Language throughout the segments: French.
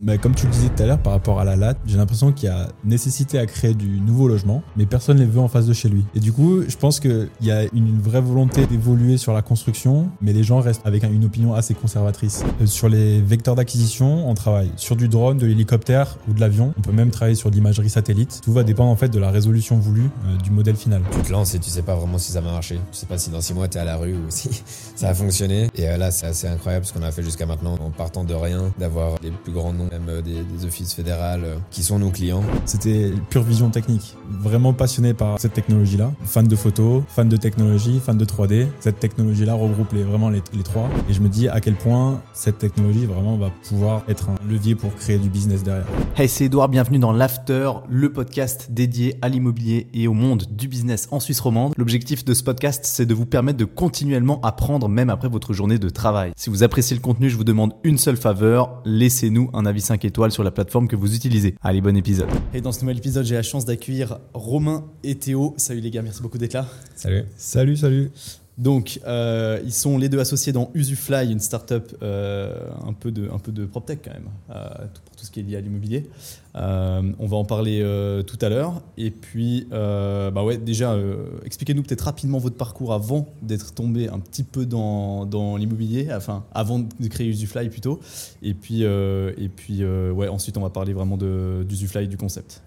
Mais comme tu le disais tout à l'heure par rapport à la latte, j'ai l'impression qu'il y a nécessité à créer du nouveau logement, mais personne ne les veut en face de chez lui. Et du coup, je pense qu'il y a une vraie volonté d'évoluer sur la construction, mais les gens restent avec une opinion assez conservatrice. Euh, sur les vecteurs d'acquisition, on travaille sur du drone, de l'hélicoptère ou de l'avion. On peut même travailler sur l'imagerie satellite. Tout va dépendre en fait de la résolution voulue euh, du modèle final. Tu te lances et tu sais pas vraiment si ça va marcher. Tu sais pas si dans six mois tu es à la rue ou si ça a fonctionné. Et euh, là, c'est assez incroyable ce qu'on a fait jusqu'à maintenant en partant de rien, d'avoir les plus grands noms même euh, des, des offices fédérales euh, qui sont nos clients. C'était pure vision technique. Vraiment passionné par cette technologie-là. Fan de photos, fan de technologie, fan de 3D. Cette technologie-là regroupe les, vraiment les, les trois. Et je me dis à quel point cette technologie vraiment va pouvoir être un levier pour créer du business derrière. Hey, c'est Edouard, bienvenue dans l'After, le podcast dédié à l'immobilier et au monde du business en Suisse romande. L'objectif de ce podcast, c'est de vous permettre de continuellement apprendre même après votre journée de travail. Si vous appréciez le contenu, je vous demande une seule faveur, laissez-nous un avis 5 étoiles sur la plateforme que vous utilisez. Allez, bon épisode. Et dans ce nouvel épisode, j'ai la chance d'accueillir Romain et Théo. Salut les gars, merci beaucoup d'être là. Salut. Salut, salut. Donc, euh, ils sont les deux associés dans Usufly, une startup euh, un peu de un peu de proptech quand même, euh, pour tout ce qui est lié à l'immobilier. Euh, on va en parler tout à l'heure. Et puis, bah ouais, déjà, expliquez-nous peut-être rapidement votre parcours avant d'être tombé un petit peu dans, dans l'immobilier, enfin avant de créer Usufly plutôt. Et puis, et puis, ouais, ensuite on va parler vraiment d'Usufly, du concept.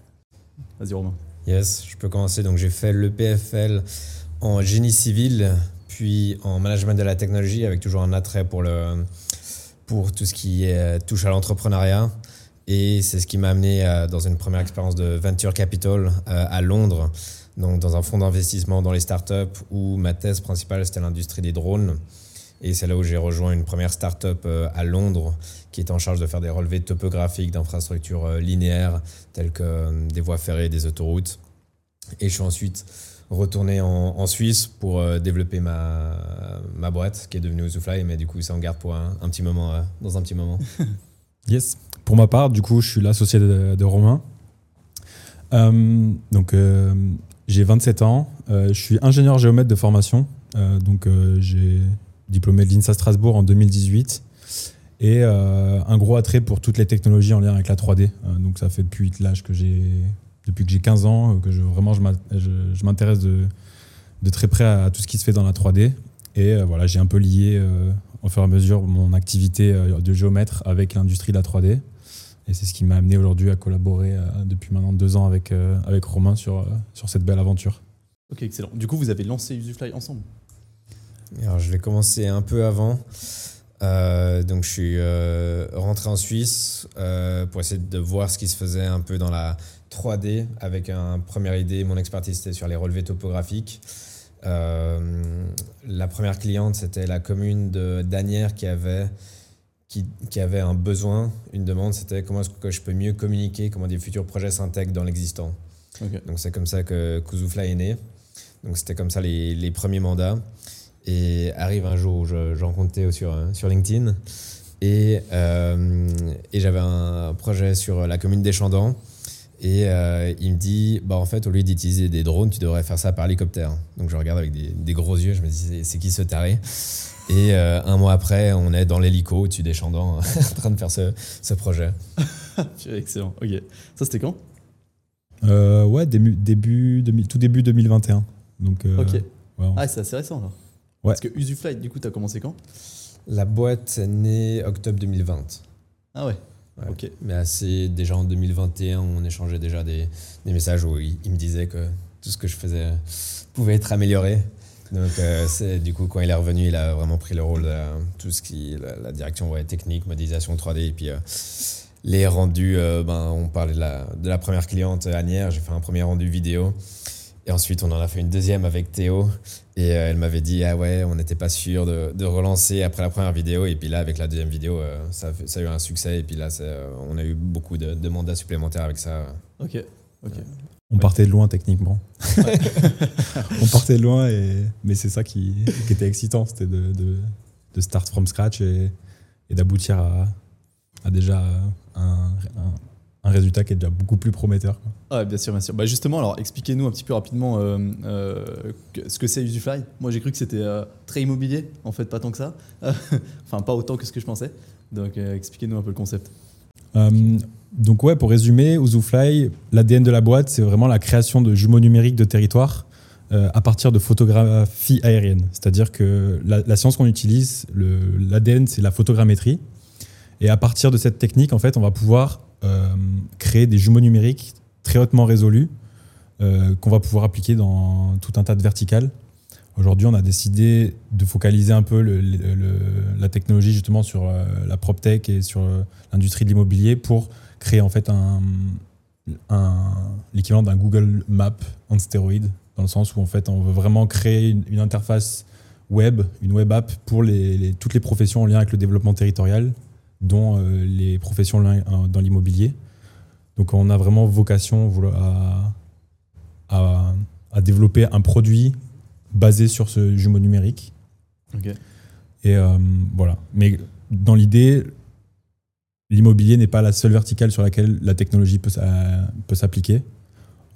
Vas-y Romain. Yes, je peux commencer. Donc j'ai fait le PFL en génie civil, puis en management de la technologie, avec toujours un attrait pour, le, pour tout ce qui est, touche à l'entrepreneuriat. Et c'est ce qui m'a amené à- dans une première expérience de venture capital euh, à Londres, donc dans un fonds d'investissement dans les startups où ma thèse principale c'était l'industrie des drones. Et c'est là où j'ai rejoint une première startup euh, à Londres qui était en charge de faire des relevés topographiques d'infrastructures euh, linéaires telles que euh, des voies ferrées, des autoroutes. Et je suis ensuite retourné en, Suisse pour euh, développer ma, boîte qui est devenue Usufly, mais du coup ça en garde pour un, petit moment, euh, dans un petit moment. Yes. Pour ma part, du coup, je suis l'associé de, Romain. Euh, donc, j'ai 27 ans. Je suis ingénieur géomètre de formation. Donc, j'ai diplômé de l'INSA Strasbourg en 2018. Et un gros attrait pour toutes les technologies en lien avec la 3D. Euh, donc, ça fait depuis l'âge que j'ai, depuis que j'ai 15 ans, que je, vraiment je m'intéresse de, de très près à tout ce qui se fait dans la 3D. Et euh, voilà, j'ai un peu lié euh, au fur et à mesure mon activité euh, de géomètre avec l'industrie de la 3D. Et c'est ce qui m'a amené aujourd'hui à collaborer euh, depuis maintenant deux ans avec, euh, avec Romain sur, euh, sur cette belle aventure. Ok, excellent. Du coup, vous avez lancé Usufly ensemble? Alors, je vais commencer un peu avant. Euh, donc, je suis euh, rentré en Suisse euh, pour essayer de voir ce qui se faisait un peu dans la 3D avec un première idée. Mon expertise, c'était sur les relevés topographiques. Euh, la première cliente, c'était la commune de Danière qui avait, qui, qui avait un besoin, une demande. C'était comment est-ce que je peux mieux communiquer, comment des futurs projets s'intègrent dans l'existant. Donc c'est comme ça que Kuzufla est né. Donc c'était comme ça les, les premiers mandats. Et arrive un jour où je, je rencontre Théo sur, euh, sur LinkedIn. Et, euh, et j'avais un projet sur la commune des Chandans. Et euh, il me dit, bah en fait, au lieu d'utiliser des drones, tu devrais faire ça par hélicoptère. Donc je regarde avec des, des gros yeux, je me dis, c'est- qui ce taré? Et euh, un mois après, on est dans l'hélico au-dessus des Chandans en train de faire ce, ce projet. Excellent. Ok. Ça, c'était quand? Euh, ouais, début, début, 2000 tout début 2021. Donc, euh, Ok. ouais, on- Ah, c'est assez récent là. Ouais. Parce que Usufly, du coup, t'as commencé quand? La boîte est née octobre 2020. Ah ouais. Ok. Mais assez, déjà en 2021, on échangeait déjà des, messages où il, me disait que tout ce que je faisais pouvait être amélioré. Donc, euh, c'est, du coup, quand il est revenu, il a vraiment pris le rôle de tout ce qui, la, direction technique, modélisation 3D. Et puis, euh, les rendus, euh, ben, on parlait de la, de la première cliente, Anière. J'ai fait un premier rendu vidéo. Et ensuite, on en a fait une deuxième avec Théo. Et euh, elle m'avait dit, ah ouais, on n'était pas sûr de, de relancer après la première vidéo. Et puis là, avec la deuxième vidéo, euh, ça, a fait- ça a eu un succès. Et puis là, euh, on a eu beaucoup de, de mandats supplémentaires avec ça. Ok. Ok. on partait de loin techniquement. on partait de loin, et, mais c'est ça qui, qui était excitant. C'était de, de, de start from scratch et, et d'aboutir à, à déjà un, un- un résultat qui est déjà beaucoup plus prometteur. Ah bien sûr, bien sûr. Bah justement, alors expliquez-nous un petit peu rapidement euh, euh, ce que c'est Usufly. Moi, j'ai cru que c'était euh, très immobilier, en fait, pas tant que ça. enfin, pas autant que ce que je pensais. Donc, expliquez-nous un peu le concept. Donc ouais, pour résumer, Ouzufly, l'ADN de la boîte, c'est vraiment la création de jumeaux numériques de territoire à partir de photographies aériennes. C'est-à-dire que la, la science qu'on utilise, l'ADN, c'est la photogrammétrie. Et à partir de cette technique, en fait, on va pouvoir créer des jumeaux numériques très hautement résolus euh, qu'on va pouvoir appliquer dans tout un tas de verticales. Aujourd'hui, on a décidé de focaliser un peu la technologie justement sur euh, la PropTech et sur euh, l'industrie de l'immobilier pour créer en fait l'équivalent d'un Google Map en stéroïde, dans le sens où en fait on veut vraiment créer une, interface web, une web app pour toutes les professions en lien avec le développement territorial, dont euh, les professions euh, dans l'immobilier. Donc on a vraiment vocation à, à- à développer un produit basé sur ce jumeau numérique. Ok. Et euh, voilà. Mais dans l'idée, l'immobilier n'est pas la seule verticale sur laquelle la technologie peut, peut s'appliquer.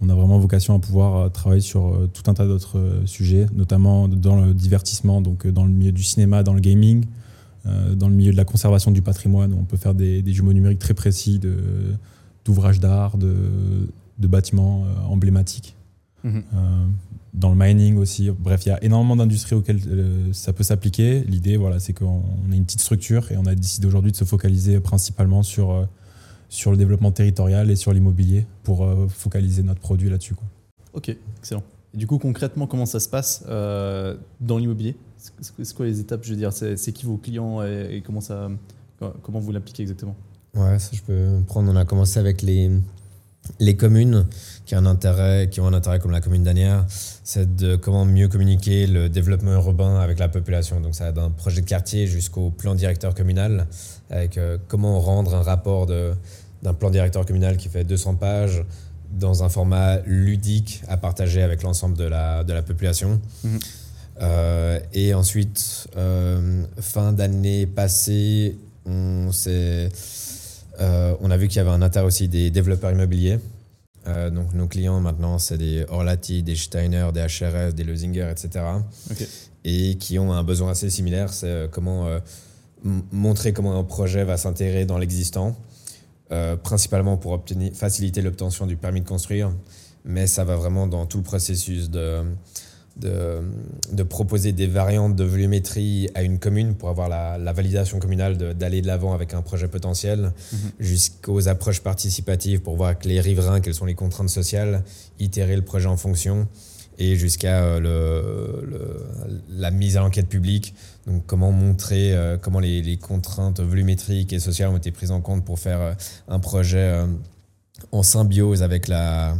On a vraiment vocation à pouvoir travailler sur tout un tas d'autres sujets, notamment dans le divertissement, donc dans le milieu du cinéma, dans le gaming, dans le milieu de la conservation du patrimoine. On peut faire des, des jumeaux numériques très précis d'ouvrages d'art, de, de bâtiments euh, emblématiques. Mhm. Euh, dans le mining aussi. Bref, il y a énormément d'industries auxquelles euh, ça peut s'appliquer. L'idée, voilà, c'est qu'on on est une petite structure et on a décidé aujourd'hui de se focaliser principalement sur, euh, sur le développement territorial et sur l'immobilier pour euh, focaliser notre produit là-dessus. Ok, excellent. Et du coup, concrètement, comment ça se passe euh, dans l'immobilier? C'est- quoi les étapes Je veux dire, c'est qui vos clients et, et comment, ça, comment vous l'appliquez exactement Ouais, ça je peux prendre. On a commencé avec les, les communes qui, ont un intérêt, qui ont un intérêt comme la commune d'Anières, c'est de comment mieux communiquer le développement urbain avec la population. Donc ça va d'un projet de quartier jusqu'au plan directeur communal, avec euh, comment rendre un rapport de- d'un plan directeur communal qui fait 200 pages dans un format ludique à partager avec l'ensemble de la, de la population. Mhm. Euh, et ensuite, euh, fin d'année passée, on euh, on a vu qu'il y avait un intérêt aussi des développeurs immobiliers. Donc nos clients maintenant, c'est des Orlati, des Steiner, des HRS, des Leusinger, etc. Et qui ont un besoin assez similaire, c'est comment montrer comment un projet va s'intégrer dans l'existant, principalement pour obtenir, faciliter l'obtention du permis de construire, mais ça va vraiment dans tout le processus de, de, de proposer des variantes de volumétrie à une commune pour avoir la, la validation communale d'aller de l'avant avec un projet potentiel, Mhm. jusqu'aux approches participatives pour voir avec les riverains quelles sont les contraintes sociales, itérer le projet en fonction, et jusqu'à euh, le, le- la mise à l'enquête publique. Donc comment montrer euh, comment les, les contraintes volumétriques et sociales ont été prises en compte pour faire euh, un projet en symbiose avec euh,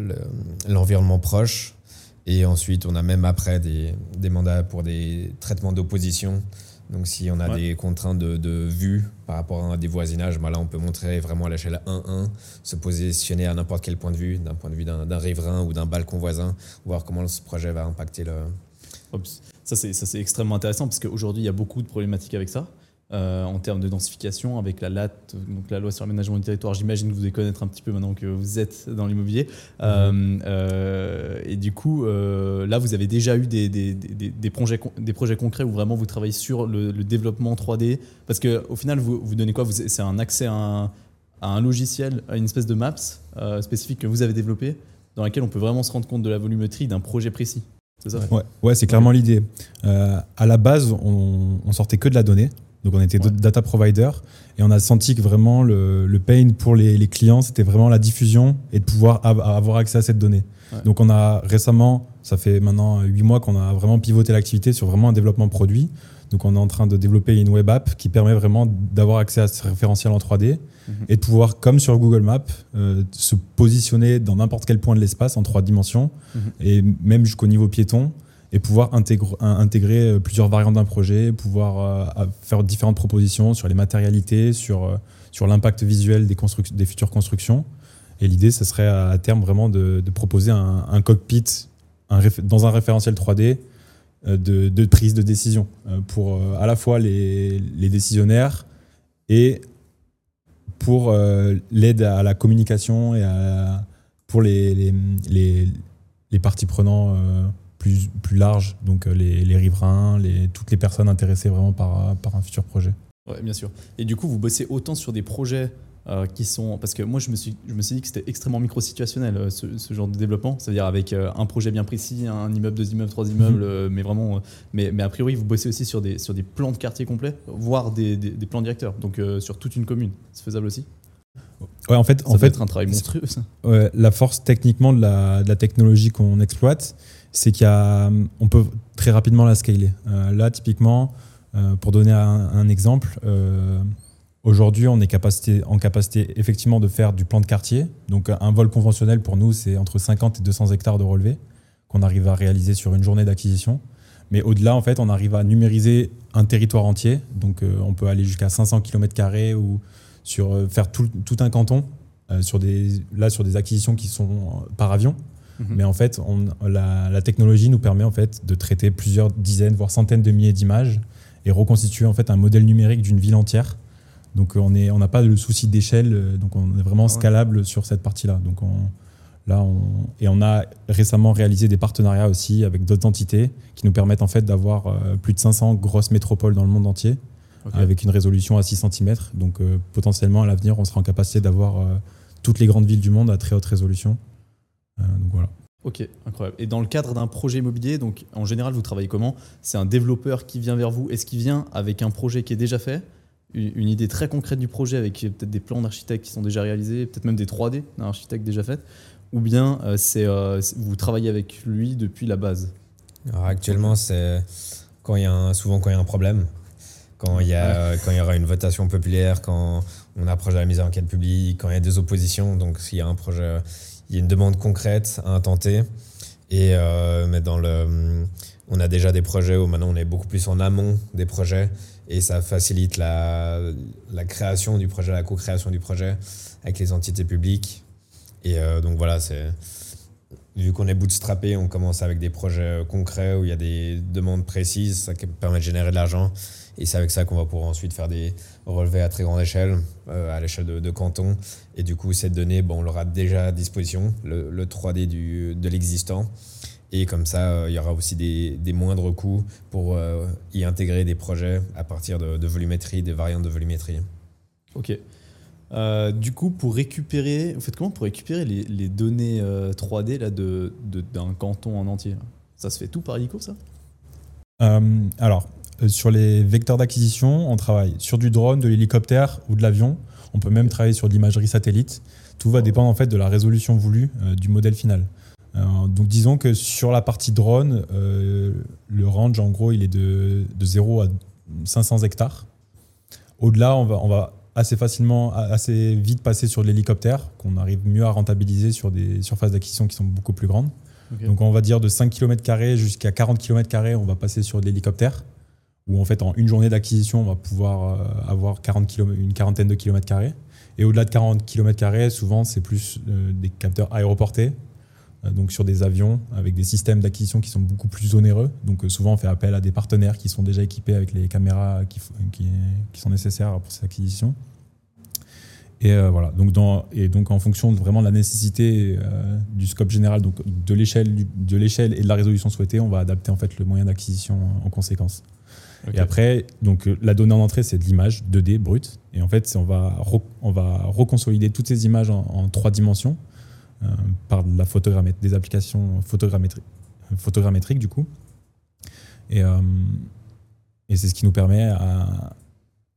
le- l'environnement proche. Et ensuite, on a même après des, des mandats pour des traitements d'opposition. Donc, si on a Ouais. des contraintes de, de vue par rapport à des voisinages, ben là, on peut montrer vraiment à l'échelle 1-1, se positionner à n'importe quel point de vue, d'un point de vue d'un, riverain ou d'un balcon voisin, voir comment ce projet va impacter le. Ça, c'est extrêmement intéressant parce qu'aujourd'hui, il y a beaucoup de problématiques avec ça. Euh, en termes de densification, avec la LAT, donc la loi sur l'aménagement du territoire, j'imagine que vous devez connaître un petit peu maintenant que vous êtes dans l'immobilier. Euh, euh, et du coup, euh, là, vous avez déjà eu des, des, des, des projets, des projets concrets où vraiment vous travaillez sur le, le développement 3D. Parce qu'au final, vous, vous donnez quoi? C'est un accès à un, à un logiciel, à une espèce de maps euh, spécifique que vous avez développé, dans laquelle on peut vraiment se rendre compte de la volumétrie d'un projet précis. C'est ça? Ouais, ouais c'est clairement l'idée. Euh, à la base, on, on sortait que de la donnée. Donc, on était Ouais. data provider. Et on a senti que vraiment le, le pain pour les, les clients, c'était vraiment la diffusion et de pouvoir av- avoir accès à cette donnée. Ouais. Donc, on a récemment, ça fait maintenant huit mois qu'on a vraiment pivoté l'activité sur vraiment un développement produit. Donc, on est en train de développer une web app qui permet vraiment d'avoir accès à ce référentiel en 3D Mhm. et de pouvoir, comme sur Google Maps, euh, se positionner dans n'importe quel point de l'espace en trois dimensions Mhm. et même jusqu'au niveau piéton et pouvoir intégrer, euh, plusieurs variantes d'un projet, pouvoir euh, faire différentes propositions sur les matérialités, sur, euh, sur l'impact visuel des, futures constructions. Et l'idée, ce serait à, terme vraiment de, proposer un, cockpit dans un référentiel 3D euh, de, prise de décision pour à la fois les, décisionnaires et pour l'aide à la communication et pour les, parties prenantes plus, plus larges, donc euh, les, les riverains, les, toutes les personnes intéressées vraiment par, par un futur projet. Ouais, bien sûr. Et du coup, vous bossez autant sur des projets euh, qui sont. Parce que moi, je me suis, je me suis dit que c'était extrêmement micro-situationnel, euh, ce, ce genre de développement. C'est-à-dire avec euh, un projet bien précis, un immeuble, deux immeubles, trois immeubles, Mhm. euh, mais vraiment. euh, mais, mais a priori, vous bossez aussi sur des, sur des plans de quartier complets, voire des, des, des plans directeurs. Donc euh, sur toute une commune. C'est faisable aussi? Ouais, en fait, Ça en fait être un travail monstrueux, ça. Ouais, la force techniquement de la, de la technologie qu'on exploite, c'est qu'il y a, on peut très rapidement la scaler. Euh, là, typiquement, euh, pour donner un, exemple, euh, aujourd'hui, on est en capacité effectivement de faire du plan de quartier. Donc, un vol conventionnel pour nous, c'est entre 50 et 200 hectares de relevé qu'on arrive à réaliser sur une journée d'acquisition. Mais au-delà, en fait, on arrive à numériser un territoire entier. Donc, on peut aller jusqu'à 500 km ou sur faire tout, tout un canton sur des, là sur des acquisitions qui sont par avion. Mhm. Mais en fait, on, la, la technologie nous permet en fait de traiter plusieurs dizaines, voire centaines de milliers d'images et reconstituer en fait un modèle numérique d'une ville entière. Donc euh, on est, on n'a pas de souci d'échelle, euh, donc on est vraiment ouais. scalable sur cette partie-là. Donc on, là, on, et on a récemment réalisé des partenariats aussi avec d'autres entités qui nous permettent en fait d'avoir euh, plus de 500 grosses métropoles dans le monde entier avec une résolution à 6 cm. Donc euh, potentiellement à l'avenir, on sera en capacité d'avoir euh, toutes les grandes villes du monde à très haute résolution. Euh, donc voilà. Ok, incroyable. Et dans le cadre d'un projet immobilier, donc en général, vous travaillez comment? C'est un développeur qui vient vers vous. Est-ce qu'il vient avec un projet qui est déjà fait? Une idée très concrète du projet avec euh, peut-être des plans d'architecte qui sont déjà réalisés, peut-être même des 3D d'un architecte déjà fait, ou bien euh, c'est euh, vous travaillez avec lui depuis la base? Alors actuellement, c'est quand il y a un, souvent quand il y a un problème, quand il y a quand il y aura une votation populaire, quand on approche de la mise en enquête publique, quand il y a des oppositions. Donc s'il y a un projet, il y a une demande concrète à intenter. Et euh, mais dans le, on a déjà des projets où maintenant on est beaucoup plus en amont des projets et ça facilite la, la création du projet, la co-création du projet avec les entités publiques. Et euh, donc voilà, c'est vu qu'on est bootstrappé, on commence avec des projets concrets où il y a des demandes précises, ça permet de générer de l'argent. Et c'est avec ça qu'on va pouvoir ensuite faire des relevés à très grande échelle, euh, à l'échelle de, de canton. Et du coup, cette donnée, bon, on l'aura déjà à disposition, le, le 3D du, de l'existant. Et comme ça, euh, il y aura aussi des, des moindres coûts pour euh, y intégrer des projets à partir de, de volumétrie, des variantes de volumétrie. Ok. Euh, du coup, pour récupérer, vous faites comment pour récupérer les, les données euh, 3D là, de, de- d'un canton en entier? Ça se fait tout par hélico, ça? Euh, alors, sur les vecteurs d'acquisition, on travaille sur du drone, de l'hélicoptère ou de l'avion. On peut même travailler sur de l'imagerie satellite. Tout va dépendre en fait de la résolution voulue euh, du modèle final. Euh, donc disons que sur la partie drone, euh, le range en gros il est de, de 0 à 500 hectares. Au-delà, on va, on va assez facilement, assez vite passer sur l'hélicoptère, qu'on arrive mieux à rentabiliser sur des surfaces d'acquisition qui sont beaucoup plus grandes. Donc on va dire de 5 km jusqu'à 40 km, on va passer sur de l'hélicoptère, où en fait en une journée d'acquisition, on va pouvoir euh, avoir 40 km, une quarantaine de kilomètres carrés. Et au-delà de 40 km, souvent c'est plus euh, des capteurs aéroportés, euh, donc sur des avions avec des systèmes d'acquisition qui sont beaucoup plus onéreux. Donc souvent on fait appel à des partenaires qui sont déjà équipés avec les caméras qui, sont nécessaires pour ces acquisitions. Et voilà. Donc en fonction de vraiment de la nécessité du scope général, donc de l'échelle de l'échelle et de la résolution souhaitée, on va adapter en fait le moyen d'acquisition en conséquence. Et après, donc euh, la donnée en entrée, c'est de l'image 2D brute. Et en fait, on va, on va reconsolider toutes ces images en, en trois dimensions euh, par la des applications photogrammétriques, photogrammétriques du coup. Et, euh, et c'est ce qui nous permet, à,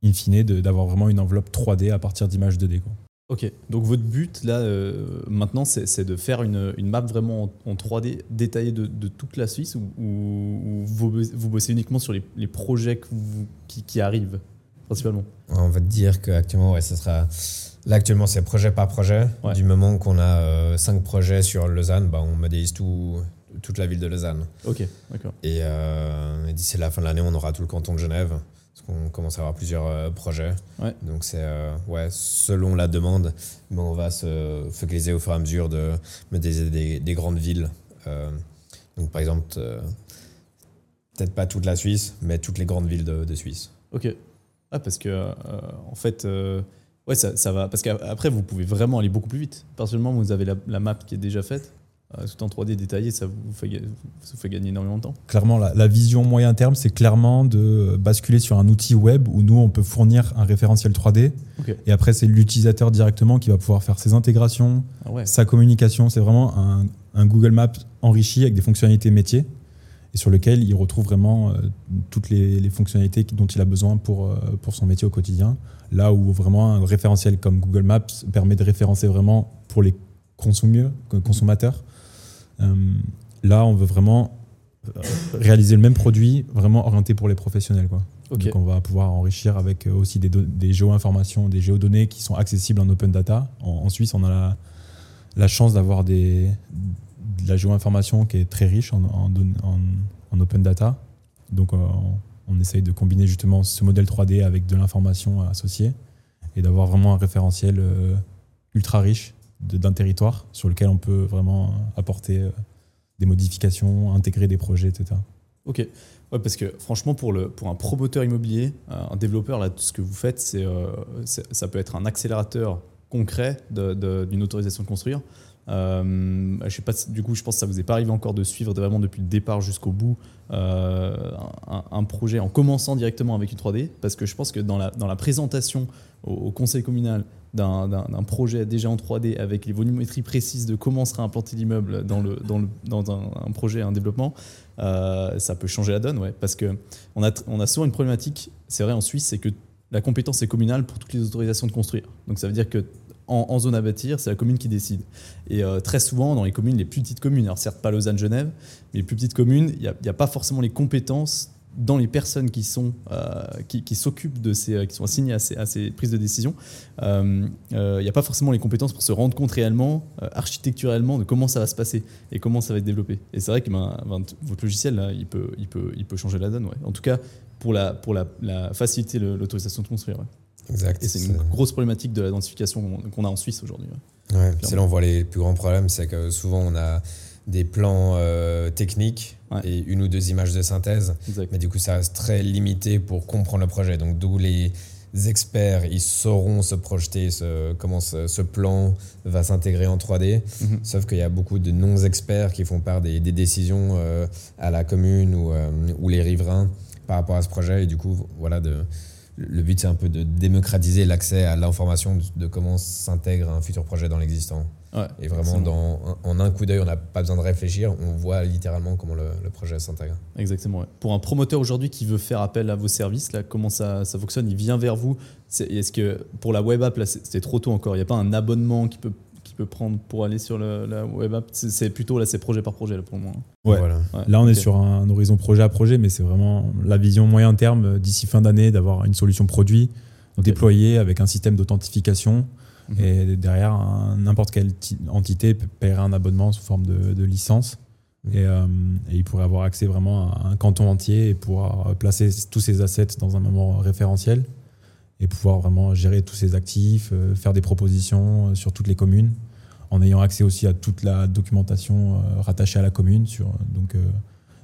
in fine, d'avoir vraiment une enveloppe 3D à partir d'images 2D. Quoi. Ok, donc votre but là euh, maintenant c'est de faire une, une map vraiment en, en 3D détaillée de, de toute la Suisse ou, ou- ou vous, bossez- vous bossez uniquement sur les, les projets que vous- qui, qui arrivent principalement? On va te dire qu'actuellement, ouais, ce sera. Là, actuellement, c'est projet par projet. Ouais. Du moment qu'on a 5 projets sur Lausanne, bah, on modélise tout, toute la ville de Lausanne. Ok, d'accord. Et euh, d'ici la fin de l'année, on aura tout le canton de Genève. Qu'on commence à avoir plusieurs euh, projets. Ouais. Donc, c'est euh, ouais, selon la demande, mais on va se focaliser au fur et à mesure de modéliser des, des grandes villes. Euh, donc, par exemple, peut-être pas toute la Suisse, mais toutes les grandes villes de, de Suisse. Ok. Ah, parce que euh, en fait, euh, ouais, ça, ça va. Parce qu'après, vous pouvez vraiment aller beaucoup plus vite. Personnellement, vous avez la, la map qui est déjà faite. Euh, tout en 3D détaillé, ça vous fait, ça vous fait gagner énormément de temps. Clairement, la, la vision moyen terme, c'est clairement de basculer sur un outil web où nous, on peut fournir un référentiel 3D. Ok. Et après, c'est l'utilisateur directement qui va pouvoir faire ses intégrations, Ah ouais. sa communication. C'est vraiment un, un Google Maps enrichi avec des fonctionnalités métiers et sur lequel il retrouve vraiment euh, toutes les, les fonctionnalités dont il a besoin pour, euh, pour son métier au quotidien. Là où vraiment un référentiel comme Google Maps permet de référencer vraiment pour les consommateurs. Euh, là, on veut vraiment euh, réaliser le même produit vraiment orienté pour les professionnels. Quoi. Donc on va pouvoir enrichir avec euh, aussi des, des géo-informations, des géodonnées qui sont accessibles en open data. En, en Suisse, on a la, la chance d'avoir de la géo-information qui est très riche en, open data. Donc on, on essaye de combiner justement ce modèle 3D avec de l'information associée et d'avoir vraiment un référentiel ultra riche d'un territoire sur lequel on peut vraiment apporter euh, des modifications, intégrer des projets, etc. Ok. Ouais, parce que franchement, pour, le, pour un promoteur immobilier, un développeur, là, tout ce que vous faites, c'est, euh, ça peut être un accélérateur concret d'une autorisation de construire. Euh, je sais pas, du coup, je pense que ça vous est pas arrivé encore de suivre vraiment depuis le départ jusqu'au bout un, projet en commençant directement avec une 3D, parce que je pense que dans la, dans la présentation au conseil communal d'un, projet déjà en 3D avec les volumétries précises de comment sera implanté l'immeuble dans, le, dans, un, projet, un développement, euh, ça peut changer la donne, ouais, parce que on a, on a souvent une problématique, c'est vrai en Suisse, c'est que la compétence est communale pour toutes les autorisations de construire. Donc ça veut dire que en, zone à bâtir, c'est la commune qui décide. Et euh, très souvent, dans les communes, les plus petites communes, alors certes pas Lausanne-Genève, mais les plus petites communes, il n'y a pas forcément les compétences dans les personnes qui sont euh, qui, qui s'occupent de ces euh, qui sont assignées à ces, à ces prises de décision euh, euh, il n'y a pas forcément les compétences pour se rendre compte réellement architecturellement de comment ça va se passer et comment ça va être développé et c'est vrai que ben, ben, votre logiciel là, il peut il peut il peut changer la donne ouais. en tout cas pour la pour la, la faciliter l'autorisation de construire ouais. Exact. et c'est une grosse problématique de l'identification qu'on- qu'on a en Suisse aujourd'hui ouais. Ouais, c'est là on voit les plus grands problèmes, c'est que souvent on a des plans euh, techniques Ouais. et une ou deux images de synthèse, Exact. mais du coup ça reste très limité pour comprendre le projet. Donc d'où les experts, ils sauront se projeter, ce, comment ce, ce plan va s'intégrer en 3D. Mhm. Sauf qu'il y a beaucoup de non-experts qui font part des, des décisions euh, à la commune ou, euh, ou les riverains par rapport à ce projet. Et du coup, voilà, de, le but c'est un peu de démocratiser l'accès à l'information de, de comment s'intègre un futur projet dans l'existant. Ouais, Et vraiment, dans, en un coup d'œil, on n'a pas besoin de réfléchir, on voit littéralement comment le, le projet s'intègre. Exactement. ouais. Pour un promoteur aujourd'hui qui veut faire appel à vos services, là, comment ça, ça fonctionne? Il vient vers vous. Est-ce que pour la web app, c'est trop tôt encore? Il n'y a pas un abonnement qui peut, qui peut prendre pour aller sur le- la web app? C'est plutôt là, c'est projet par projet là, pour le moment. Ouais. Voilà. Ouais, Là, on est sur un horizon projet à projet, mais c'est vraiment la vision moyen terme euh, d'ici fin d'année d'avoir une solution produit déployée avec un système d'authentification. Mhm. Et derrière, n'importe quelle ti- entité paierait un abonnement sous forme de, de licence. Mhm. Et, euh, et il pourrait avoir accès vraiment à un canton entier et pouvoir placer tous ses assets dans un moment référentiel et pouvoir vraiment gérer tous ses actifs, euh, faire des propositions euh, sur toutes les communes, en ayant accès aussi à toute la documentation euh, rattachée à la commune, sur, donc, euh,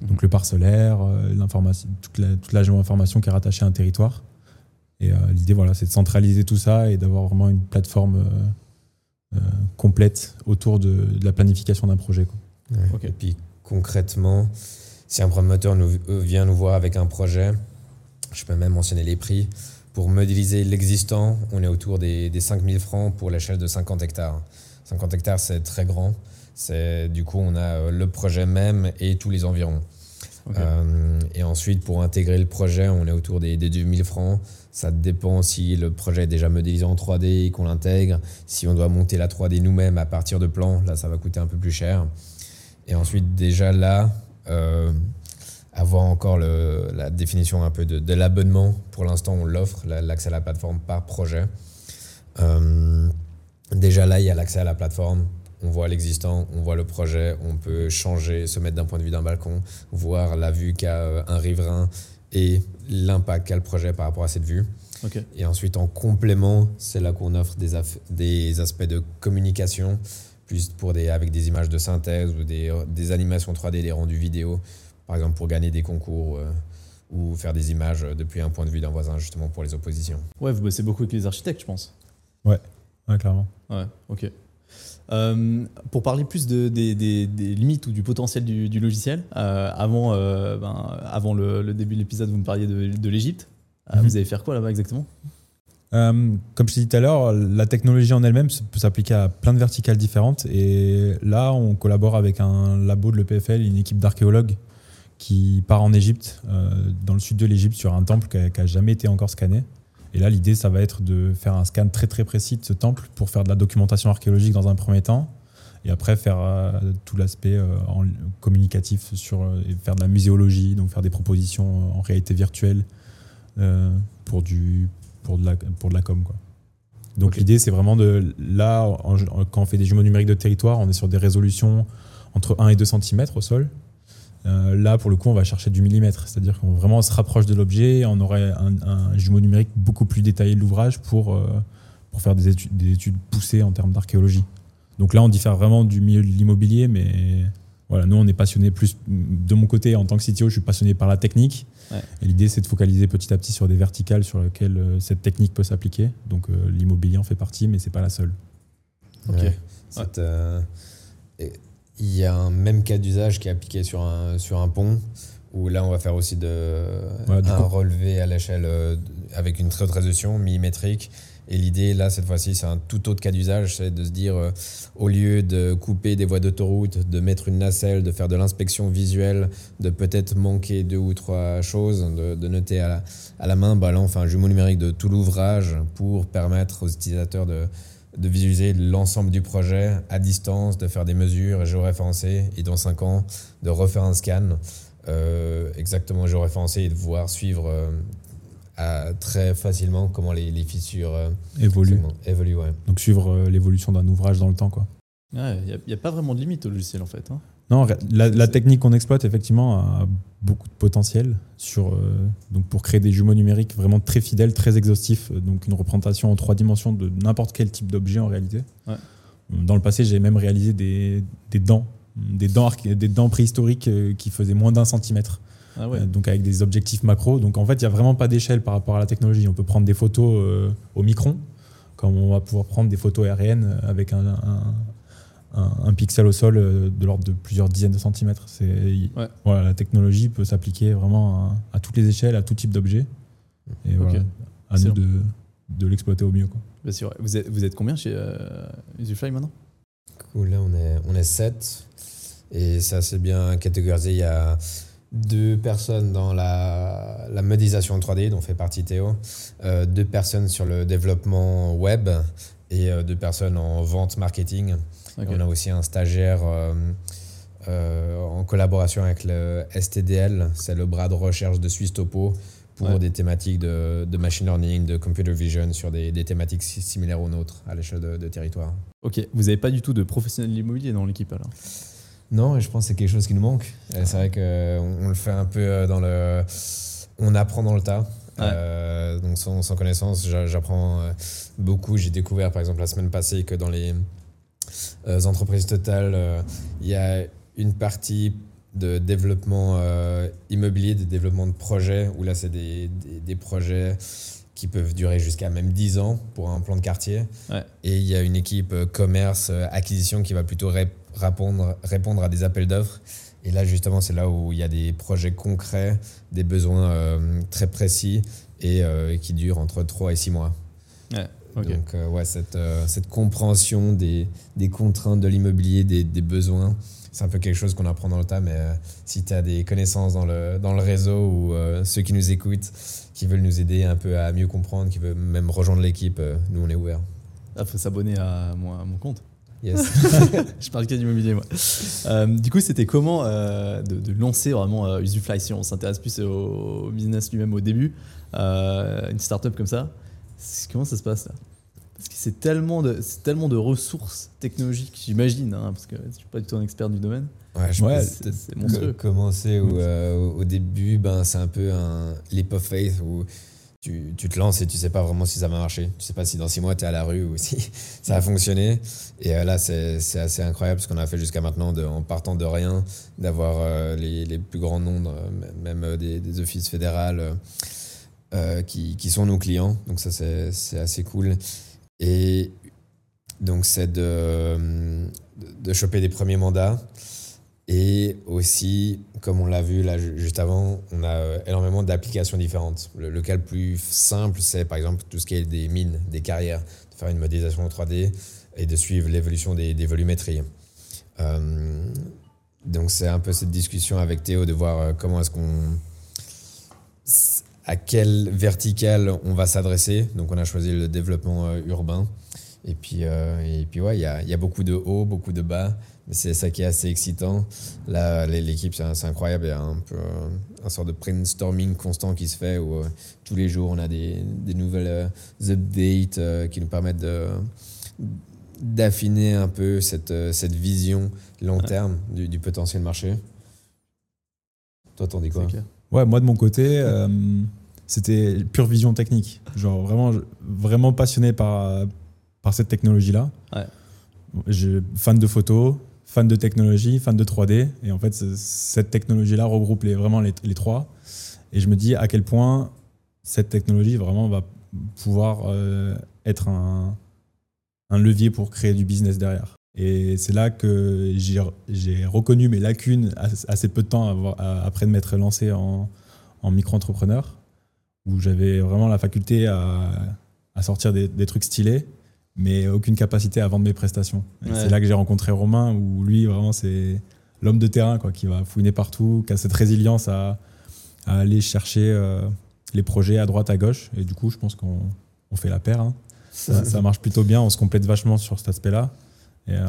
Mhm. donc le parcellaire, euh, l'information, toute la, toute la géo-information qui est rattachée à un territoire. Et euh, l'idée, voilà, c'est de centraliser tout ça et d'avoir vraiment une plateforme euh, euh, complète autour de, de la planification d'un projet. quoi. Ouais. Ok. Et puis concrètement, si un promoteur nous, vient nous voir avec un projet, je peux même mentionner les prix. Pour modéliser l'existant, on est autour des, des 5000 francs pour l'échelle de 50 hectares. 50 hectares, c'est très grand. C'est, du coup, on a le projet même et tous les environs. Euh, et ensuite, pour intégrer le projet, on est autour des, des 2000 francs. Ça dépend si le projet est déjà modélisé en 3D et qu'on l'intègre. Si on doit monter la 3D nous-mêmes à partir de plans, là, ça va coûter un peu plus cher. Et ensuite, déjà là, euh, avoir encore la définition un peu de, l'abonnement. Pour l'instant, on l'offre, la- l'accès à la plateforme par projet. Euh, déjà là, il y a l'accès à la plateforme. On voit l'existant, on voit le projet, on peut changer, se mettre d'un point de vue d'un balcon, voir la vue qu'a euh, un riverain et l'impact qu'a le projet par rapport à cette vue. Ok. Et ensuite, en complément, c'est là qu'on offre des, aspects de communication, plus pour des, avec des images de synthèse ou des, des animations 3D, des rendus vidéo, par exemple pour gagner des concours euh, ou faire des images depuis un point de vue d'un voisin, justement pour les oppositions. Ouais, vous bossez beaucoup avec les architectes, je pense. Ouais, clairement. Ouais, ok. Euh, pour parler plus de, des, des- des limites ou du potentiel du, du logiciel, euh, avant, euh, ben, avant le, le début de l'épisode, vous me parliez de, de l'Égypte. Mhm. Vous allez faire quoi là-bas exactement? Comme je t'ai dit tout à l'heure, la technologie en elle-même peut s'appliquer à plein de verticales différentes. Et là, on collabore avec un labo de l'EPFL, une équipe d'archéologues qui part en Égypte, dans le sud de l'Égypte, sur un temple qui n'a jamais été encore scanné. Et là, l'idée, ça va être de faire un scan très très précis de ce temple pour faire de la documentation archéologique dans un premier temps. Et après, faire euh, tout l'aspect euh, communicatif sur, euh, et faire de la muséologie, donc faire des propositions en réalité virtuelle pour, du, pour, de la, pour de la com. Quoi. Donc l'idée, c'est vraiment de. Là, en- en- quand on fait des jumeaux numériques de territoire, on est sur des résolutions entre 1 et 2 cm au sol. Euh, là, pour le coup, on va chercher du millimètre. C'est-à-dire qu'on vraiment se rapproche de l'objet. On aurait un, un jumeau numérique beaucoup plus détaillé de l'ouvrage pour, euh, pour faire des études, des études poussées en termes d'archéologie. Donc là, on diffère vraiment du milieu de l'immobilier, mais voilà, nous, on est passionné plus. De mon côté, en tant que CTO, je suis passionné par la technique. Ouais. Et l'idée, c'est de focaliser petit à petit sur des verticales sur lesquelles euh, cette technique peut s'appliquer. Donc euh, l'immobilier en fait partie, mais c'est pas la seule. Ok. Ouais. C'est, euh, et Il y a un même cas d'usage qui est appliqué sur un, sur un pont, où là, on va faire aussi de, Ouais, un coup- relevé à l'échelle euh, avec une très haute résolution, millimétrique. Et l'idée, là, cette fois-ci, c'est un tout autre cas d'usage, c'est de se dire, euh, au lieu de couper des voies d'autoroute, de mettre une nacelle, de faire de l'inspection visuelle, de peut-être manquer deux ou trois choses, de, de noter à la, à la main, bah là, on fait un jumeau numérique de tout l'ouvrage pour permettre aux utilisateurs de, de visualiser l'ensemble du projet à distance, de faire des mesures géoréférencées et dans 5 ans, de refaire un scan euh, exactement géoréférencé et de pouvoir suivre euh, à- très facilement comment les, les fissures euh, Évolue. comment- évoluent. ouais. Donc suivre euh, l'évolution d'un ouvrage dans le temps. Quoi. Il n'y a, pas vraiment de limite au logiciel en fait. hein. Non, la, technique qu'on exploite effectivement a beaucoup de potentiel sur, euh, donc pour créer des jumeaux numériques vraiment très fidèles, très exhaustifs. euh, Donc une représentation en trois dimensions de n'importe quel type d'objet en réalité. Ouais. Dans le passé, j'ai même réalisé des, des dents, des dents, des dents préhistoriques euh, qui faisaient moins d'un centimètre. Ah ouais. Euh, donc avec des objectifs macro. Donc en fait, il n'y a vraiment pas d'échelle par rapport à la technologie. On peut prendre des photos euh, au micron, comme on va pouvoir prendre des photos aériennes avec un, un- un- un pixel au sol euh, de l'ordre de plusieurs dizaines de centimètres. C'est, Ouais. voilà, la technologie peut s'appliquer vraiment à, à toutes les échelles, à tout type d'objet. Et voilà, à nous de, de l'exploiter au mieux. Quoi. Bah, c'est vrai. Vous êtes, vous êtes combien chez euh, Usufly maintenant? Cool, là on est, on est 7 et c'est assez bien catégorisé. Il y a deux personnes dans la, la modélisation 3D dont fait partie Théo, euh, deux personnes sur le développement web et euh, deux personnes en vente marketing. Ok. Et on a aussi un stagiaire euh, euh, en collaboration avec le STDL, c'est le bras de recherche de Suisse Topo pour Ouais. des thématiques de, de machine learning, de computer vision sur des, des thématiques si- similaires aux nôtres à l'échelle de, de territoire. Ok. Vous n'avez pas du tout de professionnels de l'immobilier dans l'équipe alors? Non, et je pense que c'est quelque chose qui nous manque. C'est vrai qu'on on le fait un peu euh, dans le. On apprend dans le tas. Ouais. Euh, donc sans, sans connaissance, j'a- j'apprends beaucoup. J'ai découvert par exemple la semaine passée que dans les entreprises totales, euh, il y a une partie de développement euh, immobilier, de développement de projets, où là c'est des, des, des projets qui peuvent durer jusqu'à même 10 ans pour un plan de quartier. Ouais. Et il y a une équipe euh, commerce, euh, acquisition qui va plutôt rép- répondre, répondre à des appels d'offres. Et là, justement, c'est là où il y a des projets concrets, des besoins euh, très précis et euh, qui durent entre 3 et 6 mois. Ouais. Donc, euh, ouais, cette, euh, cette compréhension des, des contraintes de l'immobilier, des, des besoins, c'est un peu quelque chose qu'on apprend dans le tas. Mais euh, si tu as des connaissances dans le, dans le réseau ou euh, ceux qui nous écoutent, qui veulent nous aider un peu à mieux comprendre, qui veulent même rejoindre l'équipe, nous, on est ouverts. Ah, faut s'abonner à, moi, à mon compte. Yes. Je parle que d'immobilier, moi. Euh, du coup, c'était comment euh, de, de lancer vraiment euh, Usufly si on s'intéresse plus au, business lui-même au début, une startup comme ça Comment ça se passe là Parce que c'est tellement de, c'est tellement de ressources technologiques, j'imagine, hein, parce que je suis pas du tout un expert du domaine. Ouais, je Ouais, c'est- monstrueux. co- commencer où, euh, au- début, ben, c'est un peu un leap of faith où tu, tu te lances et tu sais pas vraiment si ça va marcher. Tu sais pas si dans six mois tu es à la rue ou si ça a fonctionné. Et euh, là, c'est assez incroyable ce qu'on a fait jusqu'à maintenant de, en partant de rien, d'avoir euh, les, les plus grands noms, même des, des offices fédérales qui, qui sont nos clients. Donc ça, c'est assez cool. Et donc, c'est de, de choper des premiers mandats. Et aussi, comme on l'a vu là juste avant, on a euh, énormément d'applications différentes. Le, cas le plus simple, c'est par exemple tout ce qui est des mines, des carrières, de faire une modélisation en 3D et de suivre l'évolution des, des, volumétries. Euh, donc c'est un peu cette discussion avec Théo de voir euh, comment est-ce qu'on à quelle verticale on va s'adresser. Donc on a choisi le développement urbain. Et puis, et puis ouais, il y a, y a, beaucoup de hauts, beaucoup de bas c'est ça qui est assez excitant. Là, l'équipe, c'est incroyable. Il y a un peu un sort de brainstorming constant qui se fait où euh, tous les jours, on a des, des nouvelles euh, updates euh, qui nous permettent d'affiner un peu cette, cette vision long terme du, du, potentiel marché. Toi, t'en dis quoi? Ouais, moi, de mon côté, c'était pure vision technique. Genre, vraiment, vraiment passionné par, par cette technologie-là. Ouais. Je, fan de photos, fan de technologie, fan de 3D. Et en fait, cette technologie-là regroupe les, vraiment les, trois. Et je me dis à quel point cette technologie vraiment va pouvoir euh, être un, un, levier pour créer du business derrière. Et c'est là que j'ai reconnu mes lacunes assez peu de temps après de m'être lancé en, en micro-entrepreneur, où j'avais vraiment la faculté à, à sortir des, des trucs stylés mais aucune capacité à vendre mes prestations. C'est là que j'ai rencontré Romain, où lui, vraiment, c'est l'homme de terrain quoi, qui va fouiner partout, qui a cette résilience à, aller chercher euh, les projets à droite, à gauche. Et du coup, je pense qu'on fait la paire. Hein. Ça, marche plutôt bien, on se complète vachement sur cet aspect-là. Et, euh,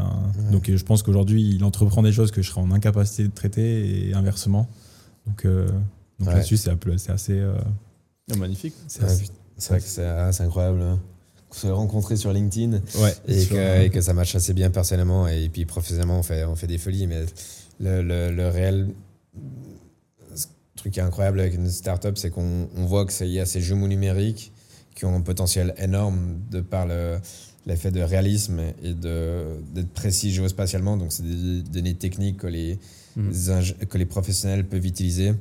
Donc je pense qu'aujourd'hui, il entreprend des choses que je serais en incapacité de traiter et inversement. Donc, euh, donc là-dessus, c'est assez... Oh, magnifique. C'est vrai que c'est incroyable. Hein se rencontrer sur LinkedIn et, que, et, que, ça marche assez bien personnellement et puis professionnellement on fait, on fait des folies mais le, le, réel truc qui est incroyable avec une startup c'est qu'on on voit qu'il y a ces jumeaux numériques qui ont un potentiel énorme de par l'effet de réalisme et d'être précis géospatialement donc c'est des données techniques que les, mmh. que les professionnels peuvent utiliser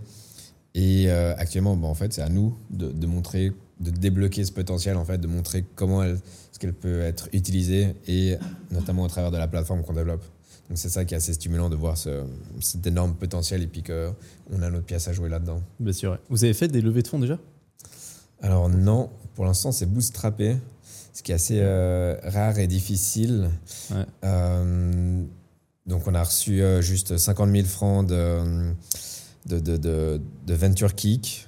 et euh, actuellement bon, en fait c'est à nous de, de montrer de débloquer ce potentiel, en fait, de montrer comment elle, ce qu'elle peut être utilisée et notamment au travers de la plateforme qu'on développe. Donc c'est ça qui est assez stimulant de voir ce, cet énorme potentiel et puis qu'on a notre pièce à jouer là-dedans. Bien sûr. Vous avez fait des levées de fonds déjà? Alors non, pour l'instant c'est bootstrappé, ce qui est assez euh, rare et difficile. Euh, donc on a reçu euh, juste 50 000 francs de, de, de, de Venture Kick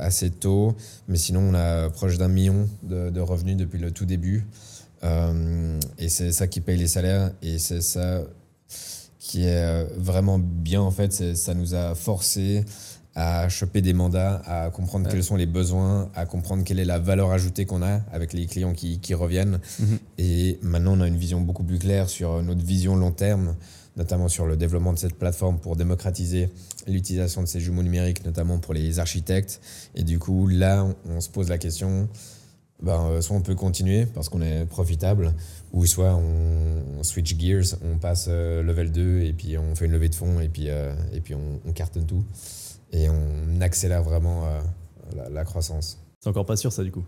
assez tôt, mais sinon on a proche d'un million de, revenus depuis le tout début. Et c'est ça qui paye les salaires et c'est ça qui est vraiment bien en fait. Ça nous a forcé à choper des mandats, à comprendre quels sont les besoins, à comprendre quelle est la valeur ajoutée qu'on a avec les clients qui, qui reviennent. Mhm. Et maintenant, on a une vision beaucoup plus claire sur notre vision long terme notamment sur le développement de cette plateforme pour démocratiser l'utilisation de ces jumeaux numériques, notamment pour les architectes. Et du coup, là, on, se pose la question, ben, euh, soit on peut continuer parce qu'on est profitable, ou soit on, switch gears, on passe euh, level 2 et puis on fait une levée de fonds et puis, euh, et puis on, cartonne tout. Et on accélère vraiment la, la croissance. C'est encore pas sûr ça du coup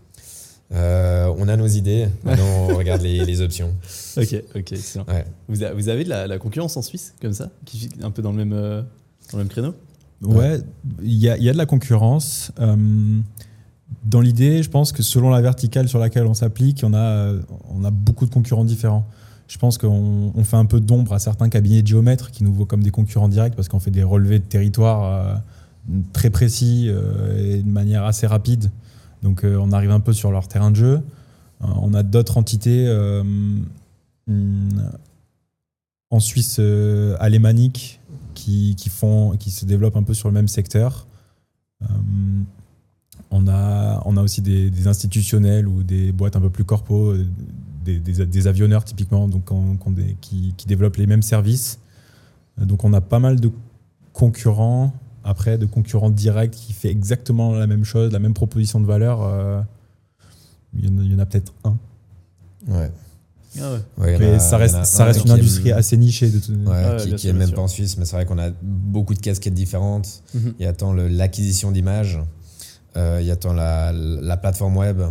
euh, on a nos idées, maintenant on regarde les, options. Ok, ok, excellent. Vous, avez de la, concurrence en Suisse, comme ça, qui est un peu dans le même, euh, dans le même créneau? Ouais, il y a, y a, de la concurrence. Euh, dans l'idée, je pense que selon la verticale sur laquelle on s'applique, on a, on a beaucoup de concurrents différents. Je pense qu'on fait un peu d'ombre à certains cabinets de géomètres qui nous voient comme des concurrents directs parce qu'on fait des relevés de territoire très précis et de manière assez rapide. Donc euh, on arrive un peu sur leur terrain de jeu. Euh, on a d'autres entités euh, en Suisse alémanique qui, qui, font, qui se développent un peu sur le même secteur. on, a, on a aussi des, institutionnels ou des boîtes un peu plus corpo, des, des, avionneurs typiquement, donc qui, qui, développent les mêmes services. Donc on a pas mal de concurrents après de concurrents directs qui fait exactement la même chose, la même proposition de valeur, euh, il y en a, peut-être un. Ouais. Ah mais ça reste, ça reste une industrie assez nichée. De tout... ouais, qui, est même pas en Suisse, mais c'est vrai qu'on a beaucoup de casquettes différentes. Mhm. Il y a tant l'acquisition d'images, euh, il y a tant la, la, plateforme web,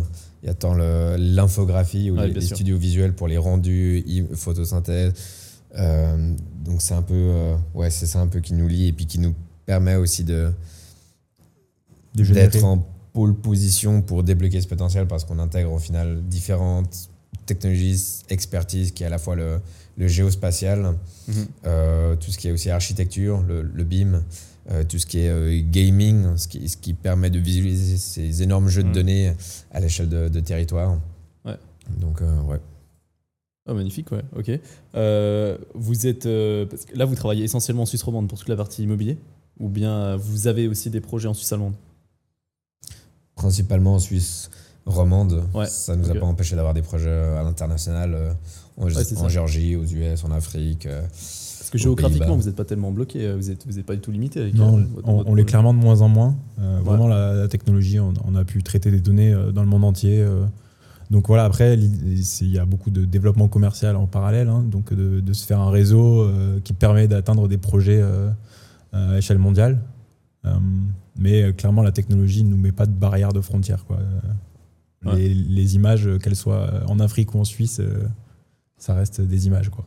il y a tant l'infographie ou les, les studios visuels pour les rendus, photosynthèse. Euh, donc c'est un peu, euh, ouais, c'est ça un peu qui nous lie et puis qui nous permet aussi de d'être en pole position pour débloquer ce potentiel parce qu'on intègre au final différentes technologies, expertise qui est à la fois le, le géospatial, Mhm. euh, tout ce qui est aussi architecture, le, le BIM, euh, tout ce qui est euh, gaming, ce qui, ce qui permet de visualiser ces énormes jeux Mhm. de données à l'échelle de, de territoire. Ouais. Donc, ouais. Ah, magnifique, ouais, ok. Vous êtes. là, vous travaillez essentiellement en Suisse romande pour toute la partie immobilier? Ou bien euh, vous avez aussi des projets en Suisse allemande Principalement en Suisse romande. Ouais, Ça ne nous a pas empêché d'avoir des projets à l'international, euh, en, Ouais. Géorgie, aux US, en Afrique. euh, Parce que géographiquement, vous n'êtes pas tellement bloqué, euh, vous n'êtes vous êtes pas du tout limité avec Non, euh, votre- on, votre on l'est clairement de moins en moins. Euh, Ouais. Vraiment, la, la technologie, on, on a pu traiter des données euh, dans le monde entier. euh. Donc voilà, après, il y a beaucoup de développement commercial en parallèle. hein, donc de, de se faire un réseau euh, qui permet d'atteindre des projets euh, à échelle mondiale. Euh, mais euh, clairement, la technologie ne nous met pas de barrière de frontières. Quoi. Euh, Ouais. Les, les images, euh, qu'elles soient en Afrique ou en Suisse, euh, ça reste des images. Quoi.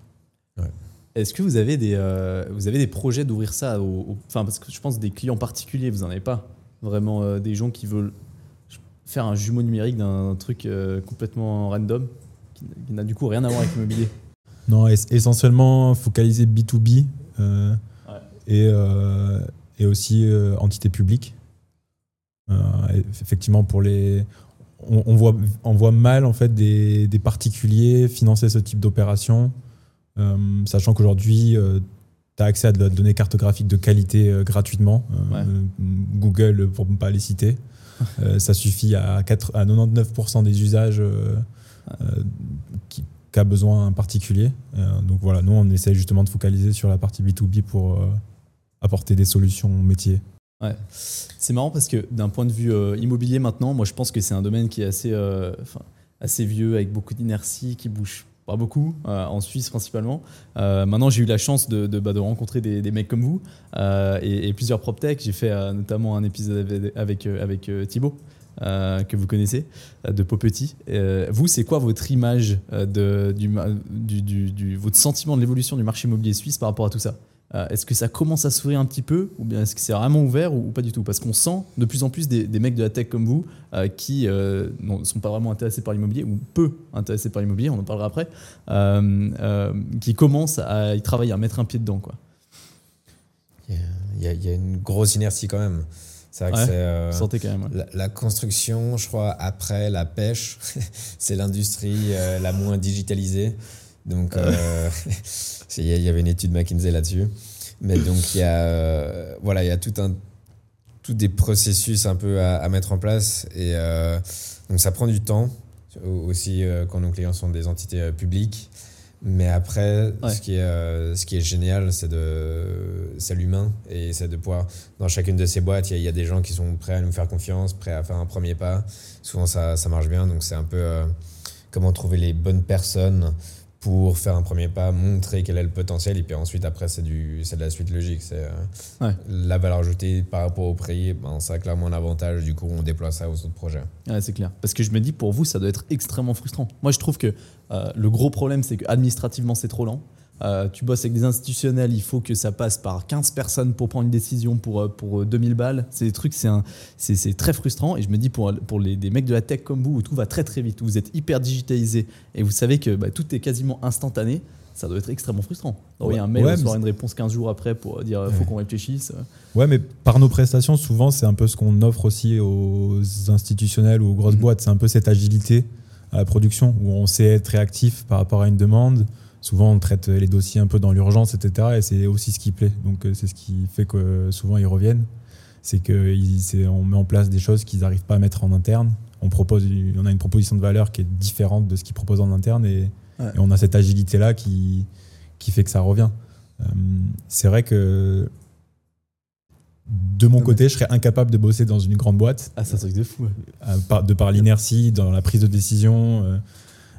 Est-ce que vous avez des, euh, vous avez des projets d'ouvrir ça au, au- Enfin, parce que je pense des clients particuliers, vous n'en avez pas. Vraiment euh, des gens qui veulent faire un jumeau numérique d'un truc euh, complètement random, qui, n'a du coup rien à voir avec l'immobilier. Non, es- essentiellement focalisé B2B euh, Ouais. Et, euh, et aussi euh, entité publique. Euh, effectivement, pour les, on, on voit, on voit mal en fait des, des particuliers financer ce type d'opération, sachant qu'aujourd'hui, tu as accès à de la donnée cartographique de qualité euh, gratuitement. Euh, Ouais. euh, Google, pour ne pas les citer. Ça suffit à, 4 à 99% des usages qu'a besoin un particulier. Donc voilà, nous, on essaie justement de focaliser sur la partie B2B pour apporter des solutions métiers. C'est marrant parce que d'un point de vue euh, immobilier maintenant, moi je pense que c'est un domaine qui est assez, euh, assez vieux, avec beaucoup d'inertie, qui bouge pas beaucoup, euh, en Suisse principalement. Maintenant j'ai eu la chance de, bah, de rencontrer des, mecs comme vous et, et plusieurs PropTech. J'ai fait notamment un épisode avec, avec, Thibaut. que vous connaissez, de Popetit. Vous, c'est quoi votre image de, du, du- du- votre sentiment de l'évolution du marché immobilier suisse par rapport à tout ça? Euh, Est-ce que ça commence à s'ouvrir un petit peu ou bien est-ce que c'est vraiment ouvert ou, ou pas du tout? Parce qu'on sent de plus en plus des, des mecs de la tech comme vous euh, qui ne sont pas vraiment intéressés par l'immobilier ou peu intéressés par l'immobilier, on en parlera après, euh, euh, qui commencent à y travailler, à mettre un pied dedans. Quoi. Il y, a, il y une grosse inertie quand même. C'est vrai que Ouais, c'est. euh, Vous sentez quand même. ouais. La, la construction, je crois, après la pêche, c'est l'industrie euh, la moins digitalisée. Donc, euh, c'est- il y avait une étude McKinsey là-dessus. Mais donc, il y a, euh, voilà, il y a tout un, tout des processus un peu à, à mettre en place. Et euh, donc, ça prend du temps, au- aussi euh, quand nos clients sont des entités euh, publiques. Mais après, Ouais. ce, qui est, euh, ce qui est génial, c'est de, c'est l'humain et c'est de pouvoir dans chacune de ces boîtes, il y, a- il y a des gens qui sont prêts à nous faire confiance, prêts à faire un premier pas. Souvent, ça, ça marche bien. Donc, c'est un peu euh, comment trouver les bonnes personnes pour faire un premier pas, montrer quel est le potentiel. Et puis ensuite, après, c'est du- c'est de la suite logique. C'est euh, Ouais. la valeur ajoutée par rapport au prix. Ben, ça a clairement un avantage. Du coup, on déploie ça aux autres projets. Ouais, c'est clair. Parce que je me dis, pour vous, ça doit être extrêmement frustrant. Moi, je trouve que euh, le gros problème, c'est qu'administrativement, c'est trop lent. Euh, tu bosses avec des institutionnels, il faut que ça passe par 15 personnes pour prendre une décision pour, euh, pour euh, 2000 balles. C'est des trucs, c'est très frustrant. Et je me dis, pour, pour les, des mecs de la tech comme vous, où tout va très très vite, où vous êtes hyper digitalisé et vous savez que bah, tout est quasiment instantané, ça doit être extrêmement frustrant. D'envoyer Ouais. un mail, Ouais, recevoir une réponse 15 jours après pour dire, euh, faut Ouais. qu'on réfléchisse. Ouais, mais par nos prestations, souvent, c'est un peu ce qu'on offre aussi aux institutionnels ou aux grosses Mhm. boîtes. C'est un peu cette agilité à la production où on sait être réactif par rapport à une demande. Souvent, on traite les dossiers un peu dans l'urgence, etc. Et c'est aussi ce qui plaît. Donc, euh, c'est ce qui fait que euh, souvent ils reviennent. C'est qu'on met en place des choses qu'ils n'arrivent pas à mettre en interne. On, propose, on a une proposition de valeur qui est différente de ce qu'ils proposent en interne. Et, Ouais. et on a cette agilité-là qui, qui fait que ça revient. Euh, c'est vrai que de mon côté, je serais incapable de bosser dans une grande boîte, Ah, c'est un truc de fou. ouais. de par l'inertie, dans la prise de décision.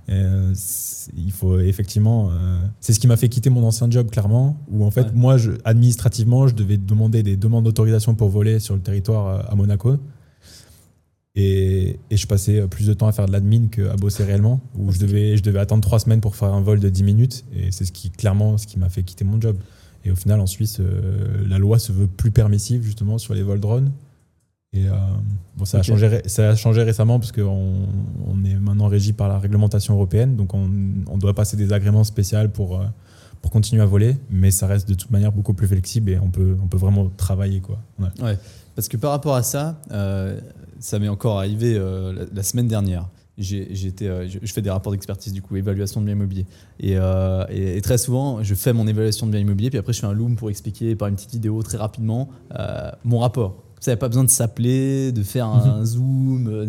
Euh, c'est- il faut effectivement. euh, c'est ce qui m'a fait quitter mon ancien job, clairement, où en fait, Ouais. moi, je, administrativement, je devais demander des demandes d'autorisation pour voler sur le territoire euh, à Monaco. Et, et je passais plus de temps à faire de l'admin qu'à bosser réellement, où je devais, je devais attendre trois semaines pour faire un vol de 10 minutes. Et c'est ce qui, clairement, ce qui m'a fait quitter mon job. Et au final, en Suisse, euh, la loi se veut plus permissive, justement, sur les vols drones. Et euh, bon, ça, a changé, ça a changé récemment parce qu'on on est maintenant régi par la réglementation européenne. Donc, on, on doit passer des agréments spéciaux pour, euh, pour continuer à voler. Mais ça reste de toute manière beaucoup plus flexible et on peut, on peut vraiment travailler. Quoi. Ouais. Ouais, parce que par rapport à ça, euh, ça m'est encore arrivé euh, la, la semaine dernière. J'ai- j'étais, je, je fais des rapports d'expertise, du coup, évaluation de bien immobilier. Et, euh, et- et très souvent, je fais mon évaluation de bien immobilier, puis après, je fais un loom pour expliquer par une petite vidéo très rapidement euh, mon rapport. Ça n'a pas besoin de s'appeler, de faire un zoom, euh,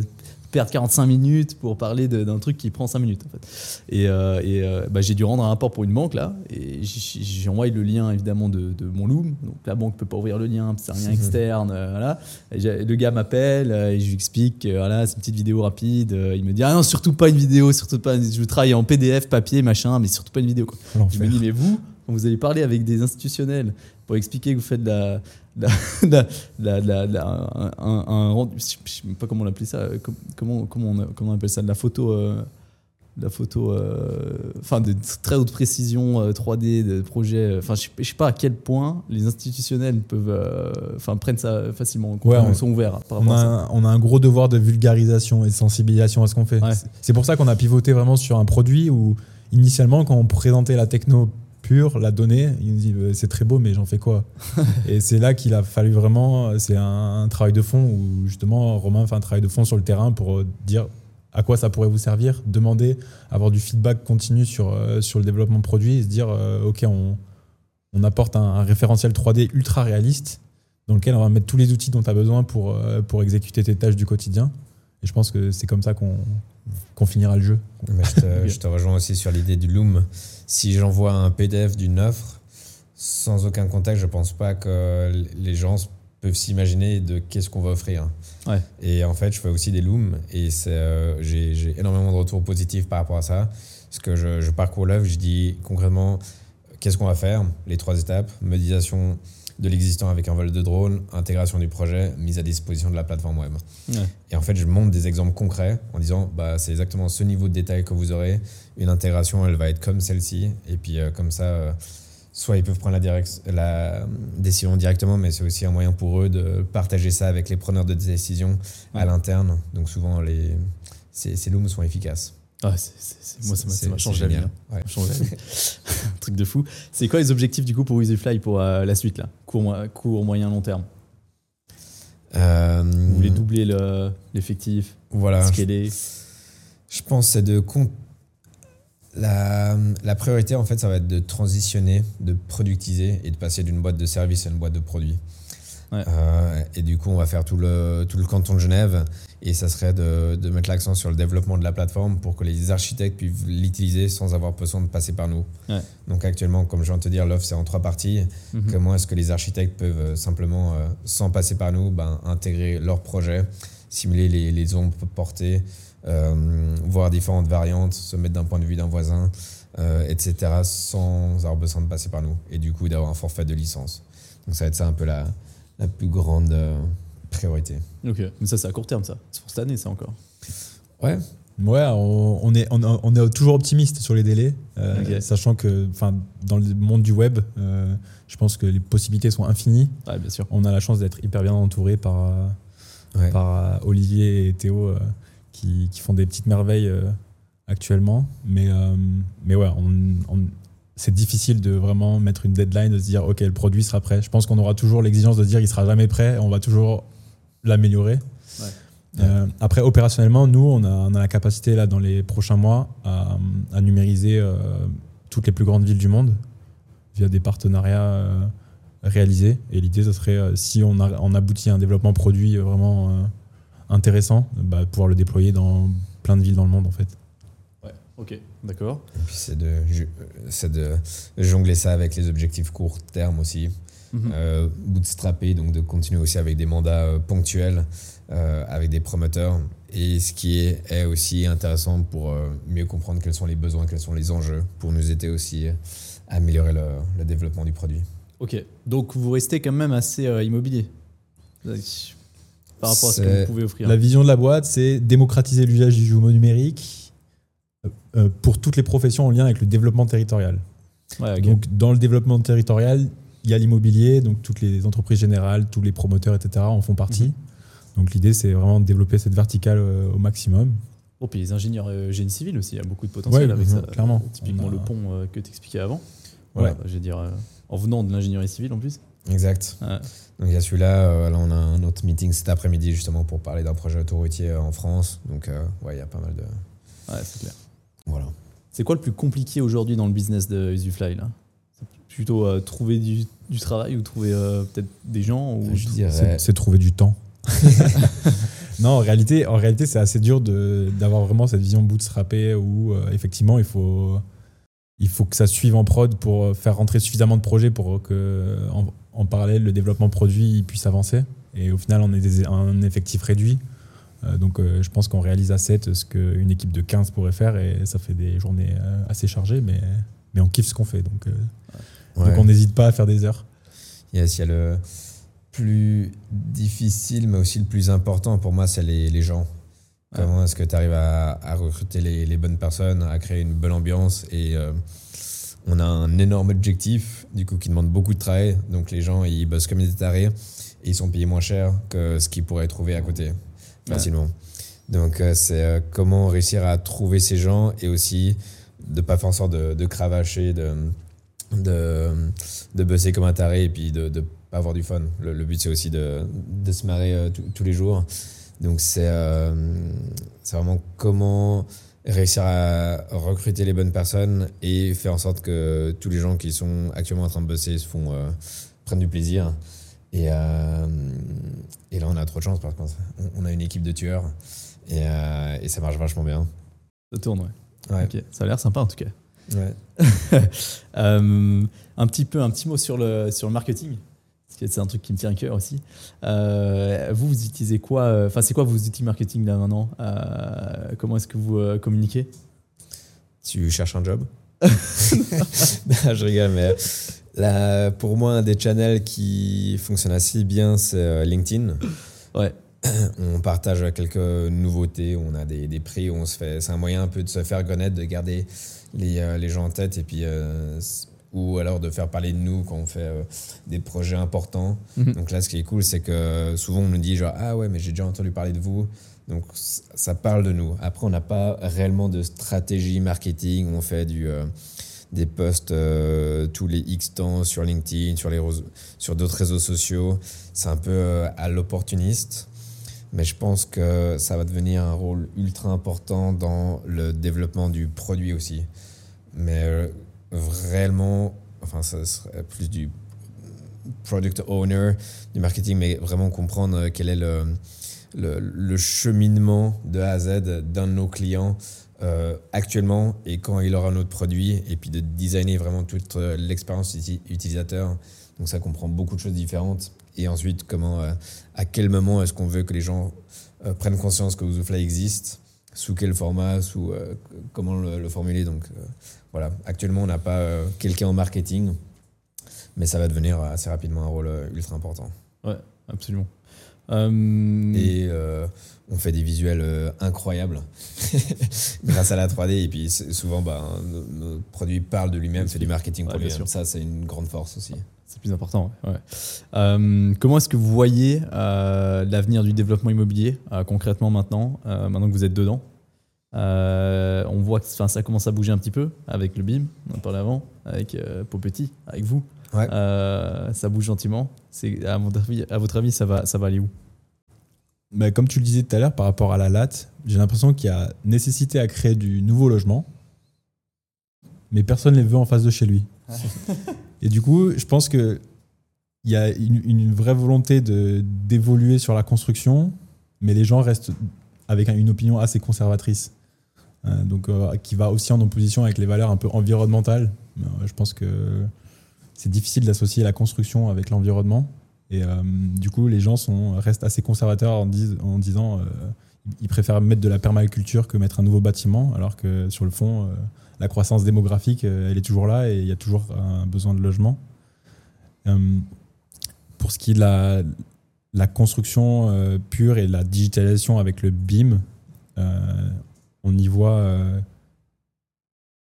perdre 45 minutes pour parler d'un truc qui prend 5 minutes. En fait. Et, euh, et, euh, bah, j'ai dû rendre un rapport pour une banque là, et envoyé le lien évidemment de, de mon Loom. Donc la banque peut pas ouvrir le lien, c'est un lien externe. euh, voilà. Et j'ai- le gars m'appelle euh, et je lui explique, voilà, c'est une petite vidéo rapide. Il me dit ah non surtout pas une vidéo, surtout pas. Je travaille en PDF, papier, machin, mais surtout pas une vidéo. Quoi. Je me dis mais vous, quand vous allez parler avec des institutionnels pour expliquer que vous faites de la un, je sais pas comment on ça, euh, com- comment, comment, on, comment on appelle ça, de la photo, euh, de la photo, euh, enfin de très haute précision euh, 3D, de projets, enfin je, sais- je sais pas à quel point les institutionnels peuvent, enfin prennent ça facilement, en compte, Ouais, on- sont ouverts par On a, un, on a un gros devoir de vulgarisation et de sensibilisation à ce qu'on fait. Ouais. C'est pour ça qu'on a pivoté vraiment sur un produit où, initialement, quand on présentait la techno pure, la donnée, il nous dit euh, c'est très beau, mais j'en fais quoi Et c'est là qu'il a fallu vraiment. C'est un, un travail de fond où, justement, Romain fait un travail de fond sur le terrain pour euh, dire à quoi ça pourrait vous servir, demander, avoir du feedback continu sur, euh, sur le développement de produit et se dire ok, on, on apporte un, un référentiel 3D ultra réaliste dans lequel on va mettre tous les outils dont tu as besoin pour, pour exécuter tes tâches du quotidien. Et je pense que c'est comme ça qu'on qu'on finira le jeu. Mais je, te, je te rejoins aussi sur l'idée du Loom. Si j'envoie un PDF d'une offre, sans aucun contact, je pense pas que les gens peuvent s'imaginer de qu'est-ce qu'on va offrir. Ouais. Et en fait, je fais aussi des Looms et euh, j'ai j'ai énormément de retours positifs par rapport à ça. Parce que je, je parcours l'œuvre, je dis concrètement qu'est-ce qu'on va faire, les trois étapes, modélisation de l'existant avec un vol de drone, intégration du projet, mise à disposition de la plateforme web. Ouais. Et en fait, je montre des exemples concrets en disant bah, c'est exactement ce niveau de détail que vous aurez. Une intégration, elle va être comme celle-ci. Et puis, euh, comme ça, euh, soit ils peuvent prendre la, direct- la décision directement, mais c'est aussi un moyen pour eux de partager ça avec les preneurs de décision à l'interne. Donc, souvent, les, ces, ces looms sont efficaces. Ah, moi, ça m'a- changé la vie. hein. Ouais. Un truc de fou. C'est quoi les objectifs du coup pour EasyFly pour euh, la suite là? Court, mo- court, moyen, long terme Euh, Vous voulez doubler le- l'effectif Voilà. je- Scaler Je pense que c'est de la, la priorité en fait ça va être de transitionner, de productiser et de passer d'une boîte de service à une boîte de produits. Ouais. Euh, et du coup on va faire tout le, tout le canton de Genève et ça serait de, de mettre l'accent sur le développement de la plateforme pour que les architectes puissent l'utiliser sans avoir besoin de passer par nous. Ouais. Donc actuellement comme je viens de te dire l'offre c'est en trois parties. Mhm. Comment est-ce que les architectes peuvent euh, simplement, euh, sans passer par nous, ben, intégrer leur projet, simuler les, les ombres portées, euh, voir différentes variantes, se mettre d'un point de vue d'un voisin, etc., sans avoir besoin de passer par nous. Et du coup, d'avoir un forfait de licence. Donc ça va être ça un peu la, la plus grande euh, priorité. Ok, mais ça c'est à court terme ça. C'est pour cette année ça encore. Ouais, Ouais, on, on est, on, on est toujours optimiste sur les délais, euh, sachant que enfin, dans le monde du web, euh, je pense que les possibilités sont infinies. Ouais, bien sûr. On a la chance d'être hyper bien entouré par, ouais. par Olivier et Théo euh, qui, qui font des petites merveilles euh, actuellement. Mais, euh, mais ouais, on- on- c'est difficile de vraiment mettre une deadline, de se dire, OK, le produit sera prêt. Je pense qu'on aura toujours l'exigence de dire, il sera jamais prêt, on va toujours l'améliorer. Ouais. Euh, après, opérationnellement, nous, on a, on a la capacité, là, dans les prochains mois, à, à numériser euh, toutes les plus grandes villes du monde via des partenariats euh, réalisés. Et l'idée, ce serait, si on, a, on aboutit à un développement produit vraiment intéressant, bah, pouvoir le déployer dans plein de villes dans le monde, en fait. Ouais, ok, d'accord. Et puis c'est de, ju- c'est de jongler ça avec les objectifs court terme aussi. Mhm. euh, bootstrapper, donc de continuer aussi avec des mandats euh, ponctuels, euh, avec des promoteurs. Et ce qui est, est aussi intéressant pour euh, mieux comprendre quels sont les besoins, quels sont les enjeux, pour nous aider aussi à améliorer le, le développement du produit. Ok, donc vous restez quand même assez euh, immobilier. par rapport à ce que vous pouvez offrir La vision de la boîte, c'est démocratiser l'usage du jumeau numérique pour toutes les professions en lien avec le développement territorial. Ouais. Donc, dans le développement territorial, il y a l'immobilier, donc toutes les entreprises générales, tous les promoteurs, etc. en font partie. Mhm. Donc, l'idée, c'est vraiment de développer cette verticale euh, au maximum. Oh, puis les ingénieurs euh, génie civil aussi, il y a beaucoup de potentiel Ouais, avec mhm, ça. clairement. Typiquement a- le pont euh, que tu expliquais avant. Ouais. Voilà, je veux dire, euh, en venant de l'ingénierie civile en plus. Exact. Ouais. Donc il y a celui-là, euh, là on a un autre meeting cet après-midi justement pour parler d'un projet autoroutier euh, en France. Donc euh, ouais, il y a pas mal de... Ouais, c'est clair. Voilà. C'est quoi le plus compliqué aujourd'hui dans le business de Usufly là? C'est plutôt euh, trouver du, du travail ou trouver euh, peut-être des gens ou Je dirais... C'est c'est trouver du temps. non, en réalité, en réalité c'est assez dur de- d'avoir vraiment cette vision bootstrappée où euh, effectivement il faut, il faut que ça suive en prod pour faire rentrer suffisamment de projets pour que en, en parallèle le développement produit puisse avancer. Et au final, on est des- un effectif réduit. Euh, donc euh, je pense qu'on réalise à 7 ce qu'une équipe de 15 pourrait faire et ça fait des journées euh, assez chargées, mais, mais on kiffe ce qu'on fait. Donc, Ouais. donc on n'hésite pas à faire des heures. Yes, il y a le plus difficile, mais aussi le plus important pour moi, c'est les, les gens. Comment est-ce que tu arrives à, à recruter les, les bonnes personnes, à créer une bonne ambiance et euh, on a un énorme objectif, du coup, qui demande beaucoup de travail. Donc les gens, ils bossent comme des tarés et ils sont payés moins cher que ce qu'ils pourraient trouver à côté facilement. Donc euh, c'est euh, comment réussir à trouver ces gens et aussi de pas faire en sorte de, de cravacher, de, de, de bosser comme un taré et puis de, de pas avoir du fun. Le, but c'est aussi de, de se marrer euh, tous- les jours. Donc c'est euh, vraiment comment réussir à recruter les bonnes personnes et faire en sorte que tous les gens qui sont actuellement en train de bosser se prennent du plaisir. Et, et là on a trop de chance par contre. On, on a une équipe de tueurs et, euh, et ça marche vachement bien. Ça tourne, ouais. Ça a l'air sympa en tout cas. Ouais. Euh, un petit peu, un petit mot sur le, sur le marketing. Parce que c'est un truc qui me tient à cœur aussi. Euh, vous, vous utilisez quoi Enfin, c'est quoi vos outils marketing là maintenant Comment est-ce que vous communiquez? Tu cherches un job? Non, Je rigole, mais là, pour moi, un des channels qui fonctionne assez bien, c'est euh, LinkedIn. Ouais. On partage quelques nouveautés, on a des, des prix, on se fait. C'est un moyen un peu de se faire connaître, de garder les, euh, les gens en tête et puis. euh, ou alors de faire parler de nous quand on fait euh, des projets importants. Mhm. Donc là, ce qui est cool, c'est que souvent on nous dit genre ah ouais mais j'ai déjà entendu parler de vous. Donc ça parle de nous. Après, on n'a pas réellement de stratégie marketing. On fait du euh, des posts euh, tous les X temps sur LinkedIn, sur sur d'autres réseaux sociaux. C'est un peu euh, à l'opportuniste. Mais je pense que ça va devenir un rôle ultra important dans le développement du produit aussi. Mais euh, réellement, enfin, ça serait plus du product owner, du marketing, mais vraiment comprendre quel est le, le cheminement de A à Z d'un de nos clients euh, actuellement et quand il aura notre produit, et puis de designer vraiment toute euh, l'expérience uti- utilisateur. Donc ça comprend beaucoup de choses différentes. Et ensuite, comment, euh, à quel moment est-ce qu'on veut que les gens prennent conscience que Ouzofly existe, sous quel format, sous comment le, le formuler? Donc voilà, actuellement, on n'a pas quelqu'un en marketing, mais ça va devenir assez rapidement un rôle ultra important. Absolument. Euh, Et euh, on fait des visuels euh, incroyables grâce à la 3D. Et puis souvent, bah, nos, nos produits parlent de lui-même, c'est du marketing Ouais, pour bien lui-même. sûr. Ça, c'est une grande force aussi. C'est plus important. ouais. Euh, comment est-ce que vous voyez euh, l'avenir du développement immobilier euh, concrètement maintenant, maintenant que vous êtes dedans? On voit que ça commence à bouger un petit peu avec le BIM, on en parlait avant, avec Popetit, avec vous. Ouais. Euh, ça bouge gentiment. C'est à votre avis, à votre avis ça va, ça va aller où? Mais comme tu le disais tout à l'heure, par rapport à la latte, j'ai l'impression qu'il y a nécessité à créer du nouveau logement, mais personne ne les veut en face de chez lui. Et du coup, je pense que il y a une, une vraie volonté de d'évoluer sur la construction, mais les gens restent avec un- une opinion assez conservatrice, Euh, donc euh, qui va aussi en opposition avec les valeurs un peu environnementales. Je pense que c'est difficile d'associer la construction avec l'environnement. Et euh, du coup, les gens sont, restent assez conservateurs en, dis- en disant euh, ils préfèrent mettre de la permaculture que mettre un nouveau bâtiment, alors que sur le fond, euh, la croissance démographique, euh, elle est toujours là et il y a toujours un besoin de logement. Pour ce qui est de la, la construction pure et la digitalisation avec le BIM, on y voit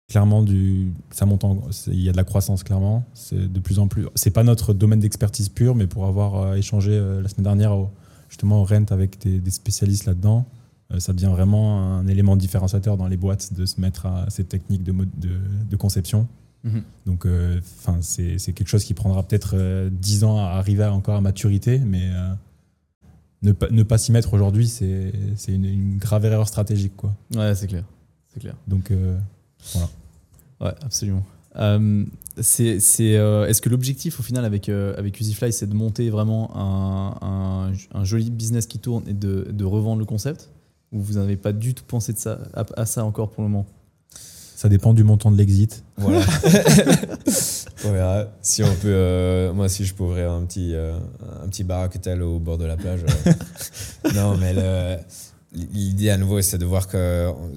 clairement du. Ça monte Il y a de la croissance, clairement. C'est de plus en plus. C'est pas notre domaine d'expertise pure, mais pour avoir euh, échangé euh, la semaine dernière au- justement au Rent avec des, des spécialistes là-dedans, euh, ça devient vraiment un élément différenciateur dans les boîtes de se mettre à ces techniques de, mode- de, de conception. Mhm. Donc, enfin, c'est c'est quelque chose qui prendra peut-être euh, 10 ans à arriver encore à maturité, mais ne pas, ne pas s'y mettre aujourd'hui, c'est c'est une, une grave erreur stratégique. Quoi. Ouais, c'est clair. C'est clair. Donc, euh, Ouais, absolument. Euh, c'est, c'est, euh, est-ce que l'objectif au final avec, euh, avec Usifly, c'est de monter vraiment un, un, un joli business qui tourne et de, de revendre le concept? Ou vous n'avez pas du tout pensé de ça, à, à ça encore pour le moment? Ça dépend du montant de l'exit. Voilà. on verra si on peut. euh, moi, si je peux ouvrir un petit, un petit bar à cocktail au bord de la plage. non, mais le- l'idée à nouveau, c'est de voir que. On,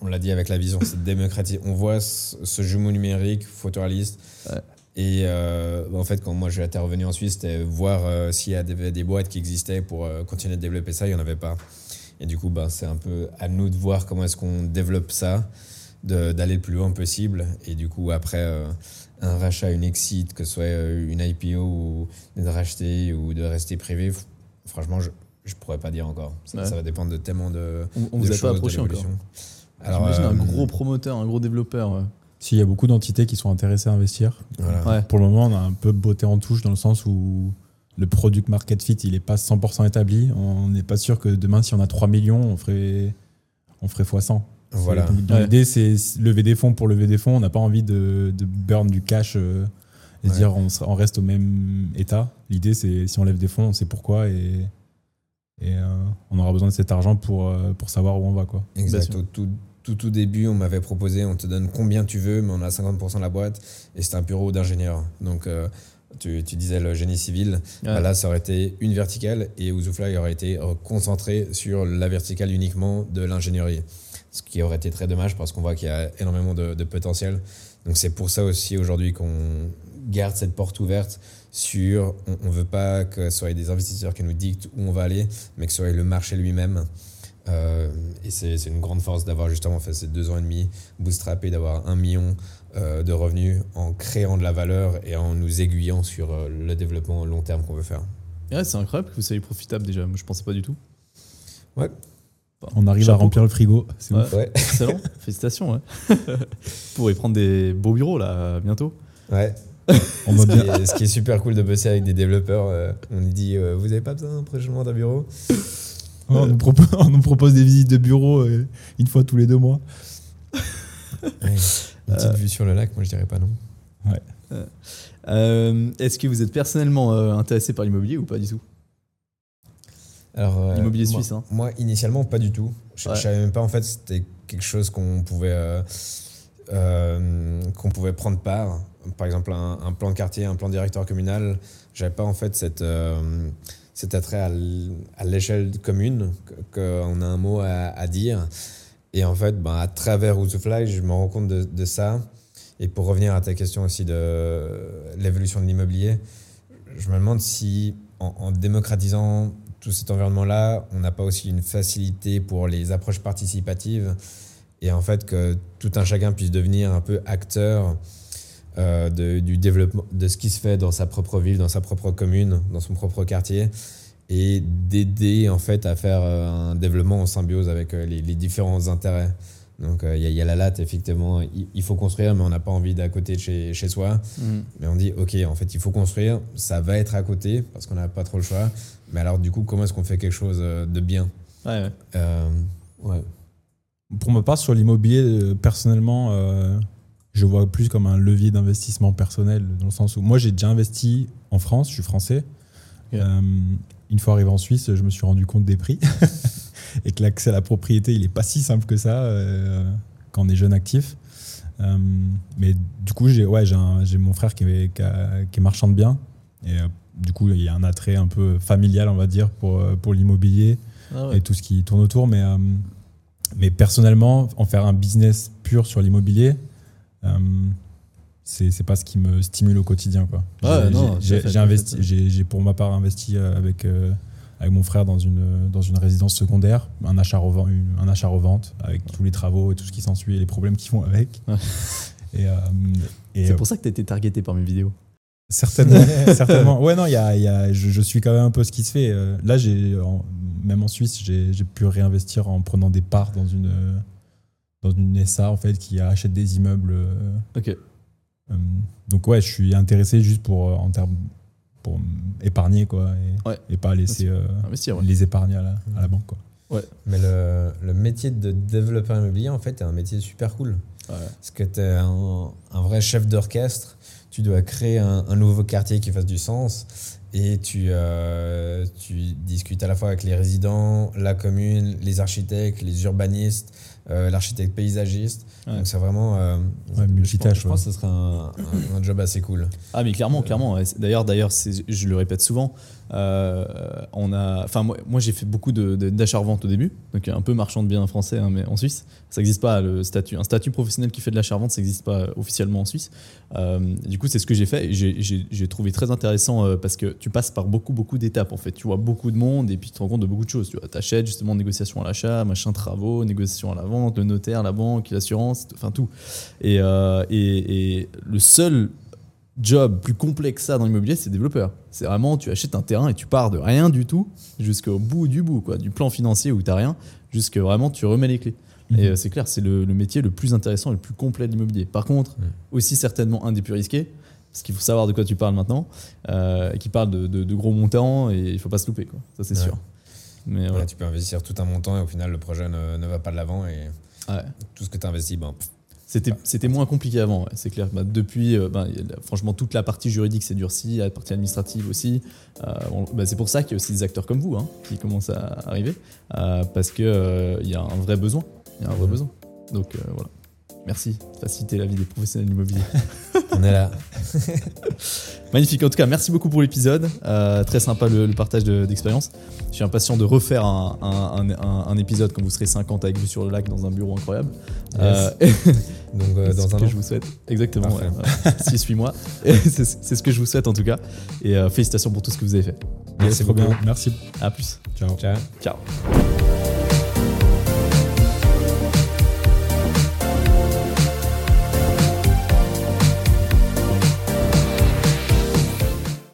on l'a dit avec la vision, c'est de démocratiser. On voit ce, ce jumeau numérique photoréaliste. Ouais. Et euh, en fait, quand moi j'étais revenu en Suisse, c'était voir euh, s'il y avait des boîtes qui existaient pour euh, continuer de développer ça. Il n'y en avait pas. Et du coup, ben, c'est un peu à nous de voir comment est-ce qu'on développe ça, d'aller le plus loin possible. Et du coup, après un rachat, une exit, que ce soit une IPO ou de racheter ou de rester privé, franchement, je ne pourrais pas dire encore. Ça, Ouais. ça va dépendre de tellement de, On, on de vous a pas approché encore l'évolution. J'imagine un euh, gros promoteur, un gros développeur. ouais. S'il y a beaucoup d'entités qui sont intéressées à investir, Voilà. Ouais. pour le moment, on a un peu botté en touche dans le sens où le product market fit, il n'est pas 100% établi. On n'est pas sûr que demain, si on a 3 millions, on ferait, on ferait x100. Voilà. Ouais. L'idée, c'est lever des fonds pour lever des fonds. On n'a pas envie de, de burn du cash euh, et Ouais. dire on, reste au même état. L'idée, c'est si on lève des fonds, on sait pourquoi et, et euh, on aura besoin de cet argent pour, euh, pour savoir où on va. Quoi. Exact. sûr. Au tout, tout, tout début, on m'avait proposé, on te donne combien tu veux, mais on a 50% de la boîte, et c'était un bureau d'ingénieur. Donc, euh, tu, tu disais le génie civil. Ouais. Bah là, ça aurait été une verticale, et Ouzufly aurait été concentré sur la verticale uniquement de l'ingénierie. Ce qui aurait été très dommage, parce qu'on voit qu'il y a énormément de, de potentiel. Donc, c'est pour ça aussi aujourd'hui qu'on garde cette porte ouverte sur, on ne veut pas que ce soit des investisseurs qui nous dictent où on va aller, mais que ce soit le marché lui-même. Euh, et c'est c'est une grande force d'avoir justement fait ces deux ans et demi bootstrappé, d'avoir un million euh, de revenus en créant de la valeur et en nous aiguillant sur euh, le développement long terme qu'on veut faire. Ouais, c'est incroyable que vous soyez profitable déjà. Moi, je pensais pas du tout. On arrive à remplir le frigo. C'est Ouais. Ouais, Excellent. Félicitations. Ouais. vous pourrez prendre des beaux bureaux là bientôt. ouais. On Ce bien. qui, est, ce qui est super cool de bosser avec des développeurs, euh, on nous dit euh, vous n'avez pas besoin prochainement d'un bureau? On, nous propose, on nous propose des visites de bureau euh, une fois tous les deux mois. Ouais. Une petite vue sur le lac, moi je dirais pas non. Euh, Est-ce que vous êtes personnellement euh, intéressé par l'immobilier ou pas du tout? Alors, euh, L'immobilier moi- suisse, hein. Moi, initialement, pas du tout. Je, Ouais. je savais même pas, en fait, c'était quelque chose qu'on pouvait, euh, euh, qu'on pouvait prendre part. Par exemple, un, un plan de quartier, un plan directeur communal. J'avais pas, en fait, cette, euh, cet attrait à l'échelle commune, qu'on a un mot à, dire. Et en fait, ben, à travers Ouzufly, je me rends compte de, de ça. Et pour revenir à ta question aussi de l'évolution de l'immobilier, je me demande si, en, en démocratisant tout cet environnement-là, on n'a pas aussi une facilité pour les approches participatives et en fait que tout un chacun puisse devenir un peu acteur euh, de, du développement, de ce qui se fait dans sa propre ville, dans sa propre commune, dans son propre quartier et d'aider en fait à faire euh, un développement en symbiose avec euh, les, les différents intérêts. Donc euh, il y, a- il y a la latte, effectivement, il, il faut construire, mais on n'a pas envie d'à côté de chez, chez soi. Mais on dit, ok, en fait, il faut construire, ça va être à côté parce qu'on n'a pas trop le choix. Mais alors, du coup, comment est-ce qu'on fait quelque chose de bien? Ouais, ouais. Euh, ouais. Pour ma part, sur l'immobilier, personnellement, euh, je vois plus comme un levier d'investissement personnel, dans le sens où moi, j'ai déjà investi en France, je suis français. Euh, une fois arrivé en Suisse, je me suis rendu compte des prix et que l'accès à la propriété, il n'est pas si simple que ça euh, quand on est jeune actif. Euh, mais du coup, j'ai ouais, j'ai mon frère qui est, qui a- qui est marchand de biens. Et du coup, il y a un attrait un peu familial, on va dire, pour, pour l'immobilier Ah ouais. et tout ce qui tourne autour. Mais, mais personnellement, en faire un business pur sur l'immobilier, c'est c'est pas ce qui me stimule au quotidien. Quoi. Ouais, J'ai- investi, j'ai pour ma part investi euh, avec, euh, avec mon frère dans une, dans une résidence secondaire, un achat, revente, un achat revente avec tous les travaux et tout ce qui s'ensuit et les problèmes qui vont avec. Ouais. Et, euh, et, C'est euh, pour ça que tu été targeté par mes vidéos. certainement, certainement. Ouais, non, il y a, y a- je, je suis quand même un peu ce qui se fait. Euh, Là, j'ai, même en Suisse, j'ai pu réinvestir en prenant des parts dans une, euh, dans une SA en fait qui achète des immeubles. euh, Ok. euh, donc ouais, je suis intéressé juste pour euh, en termes pour épargner quoi et, Ouais. et pas laisser euh, Investir, ouais. les épargner à la, à la banque quoi. Mais le, le métier de développeur immobilier, en fait, est un métier super cool. Ouais. Parce que tu es un, un vrai chef d'orchestre. Tu dois créer un, un nouveau quartier qui fasse du sens. Et tu, euh, tu discutes à la fois avec les résidents, la commune, les architectes, les urbanistes, euh, l'architecte paysagiste. Ouais. Donc c'est vraiment... euh, Ouais, je multitâche, pense- Je pense que ce serait un, un- un job assez cool. Ah mais clairement, clairement. ouais. C'est- D'ailleurs, d'ailleurs, je le répète souvent. Euh, on a, enfin moi, moi, j'ai fait beaucoup d'achat-revente au début, donc un peu marchand de biens français, hein, mais en Suisse, ça n'existe pas le statut, un statut professionnel qui fait de l'achat-revente, ça n'existe pas officiellement en Suisse. Euh, du coup, c'est ce que j'ai fait j'ai, trouvé très intéressant euh, parce que tu passes par beaucoup, beaucoup d'étapes en fait. Tu vois beaucoup de monde et puis tu te rends compte de beaucoup de choses. Tu vois, t'achètes justement négociation à l'achat, machin travaux, négociation à la vente, le notaire, la banque, l'assurance, enfin tout. Euh, et le seul job plus complexe que ça dans l'immobilier, c'est développeur. C'est vraiment, tu achètes un terrain et tu pars de rien du tout jusqu'au bout du bout, quoi, du plan financier où tu rien, jusque vraiment tu remets les clés. Et euh, c'est clair, c'est le, le métier le plus intéressant et le plus complet de l'immobilier. Par contre, aussi certainement un des plus risqués, parce qu'il faut savoir de quoi tu parles maintenant, euh, qui parle de, de- de gros montants et il faut pas se louper, quoi. ça c'est Ouais. sûr. Mais Voilà, tu peux investir tout un montant et au final, le projet ne, ne va pas de l'avant. Et Ouais. tout ce que tu investis, ben, pff, C'était, c'était moins compliqué avant, ouais, c'est clair. Bah, depuis, euh, bah, franchement, toute la partie juridique s'est durcie, la partie administrative aussi. Euh, on- bah, c'est pour ça qu'il y a aussi des acteurs comme vous hein, qui commencent à arriver, euh, parce qu'il il y a un vrai besoin. Il y a un vrai Mhm. besoin. Donc voilà. Merci de faciliter la vie des professionnels de l'immobilier. on est là. Magnifique. En tout cas, merci beaucoup pour l'épisode. Euh, très sympa le, le partage de- d'expérience. Je suis impatient de refaire un, un- un- un épisode quand vous serez 50 avec vue sur le lac dans un bureau incroyable. Yes. Euh, Donc, euh, C'est dans ce un que an. je vous souhaite. Exactement. Ouais, 6-8 mois. Et C'est ce que je vous souhaite en tout cas. Et euh, félicitations pour tout ce que vous avez fait. Merci beaucoup. bien. Merci. À plus. Ciao. Ciao. Ciao.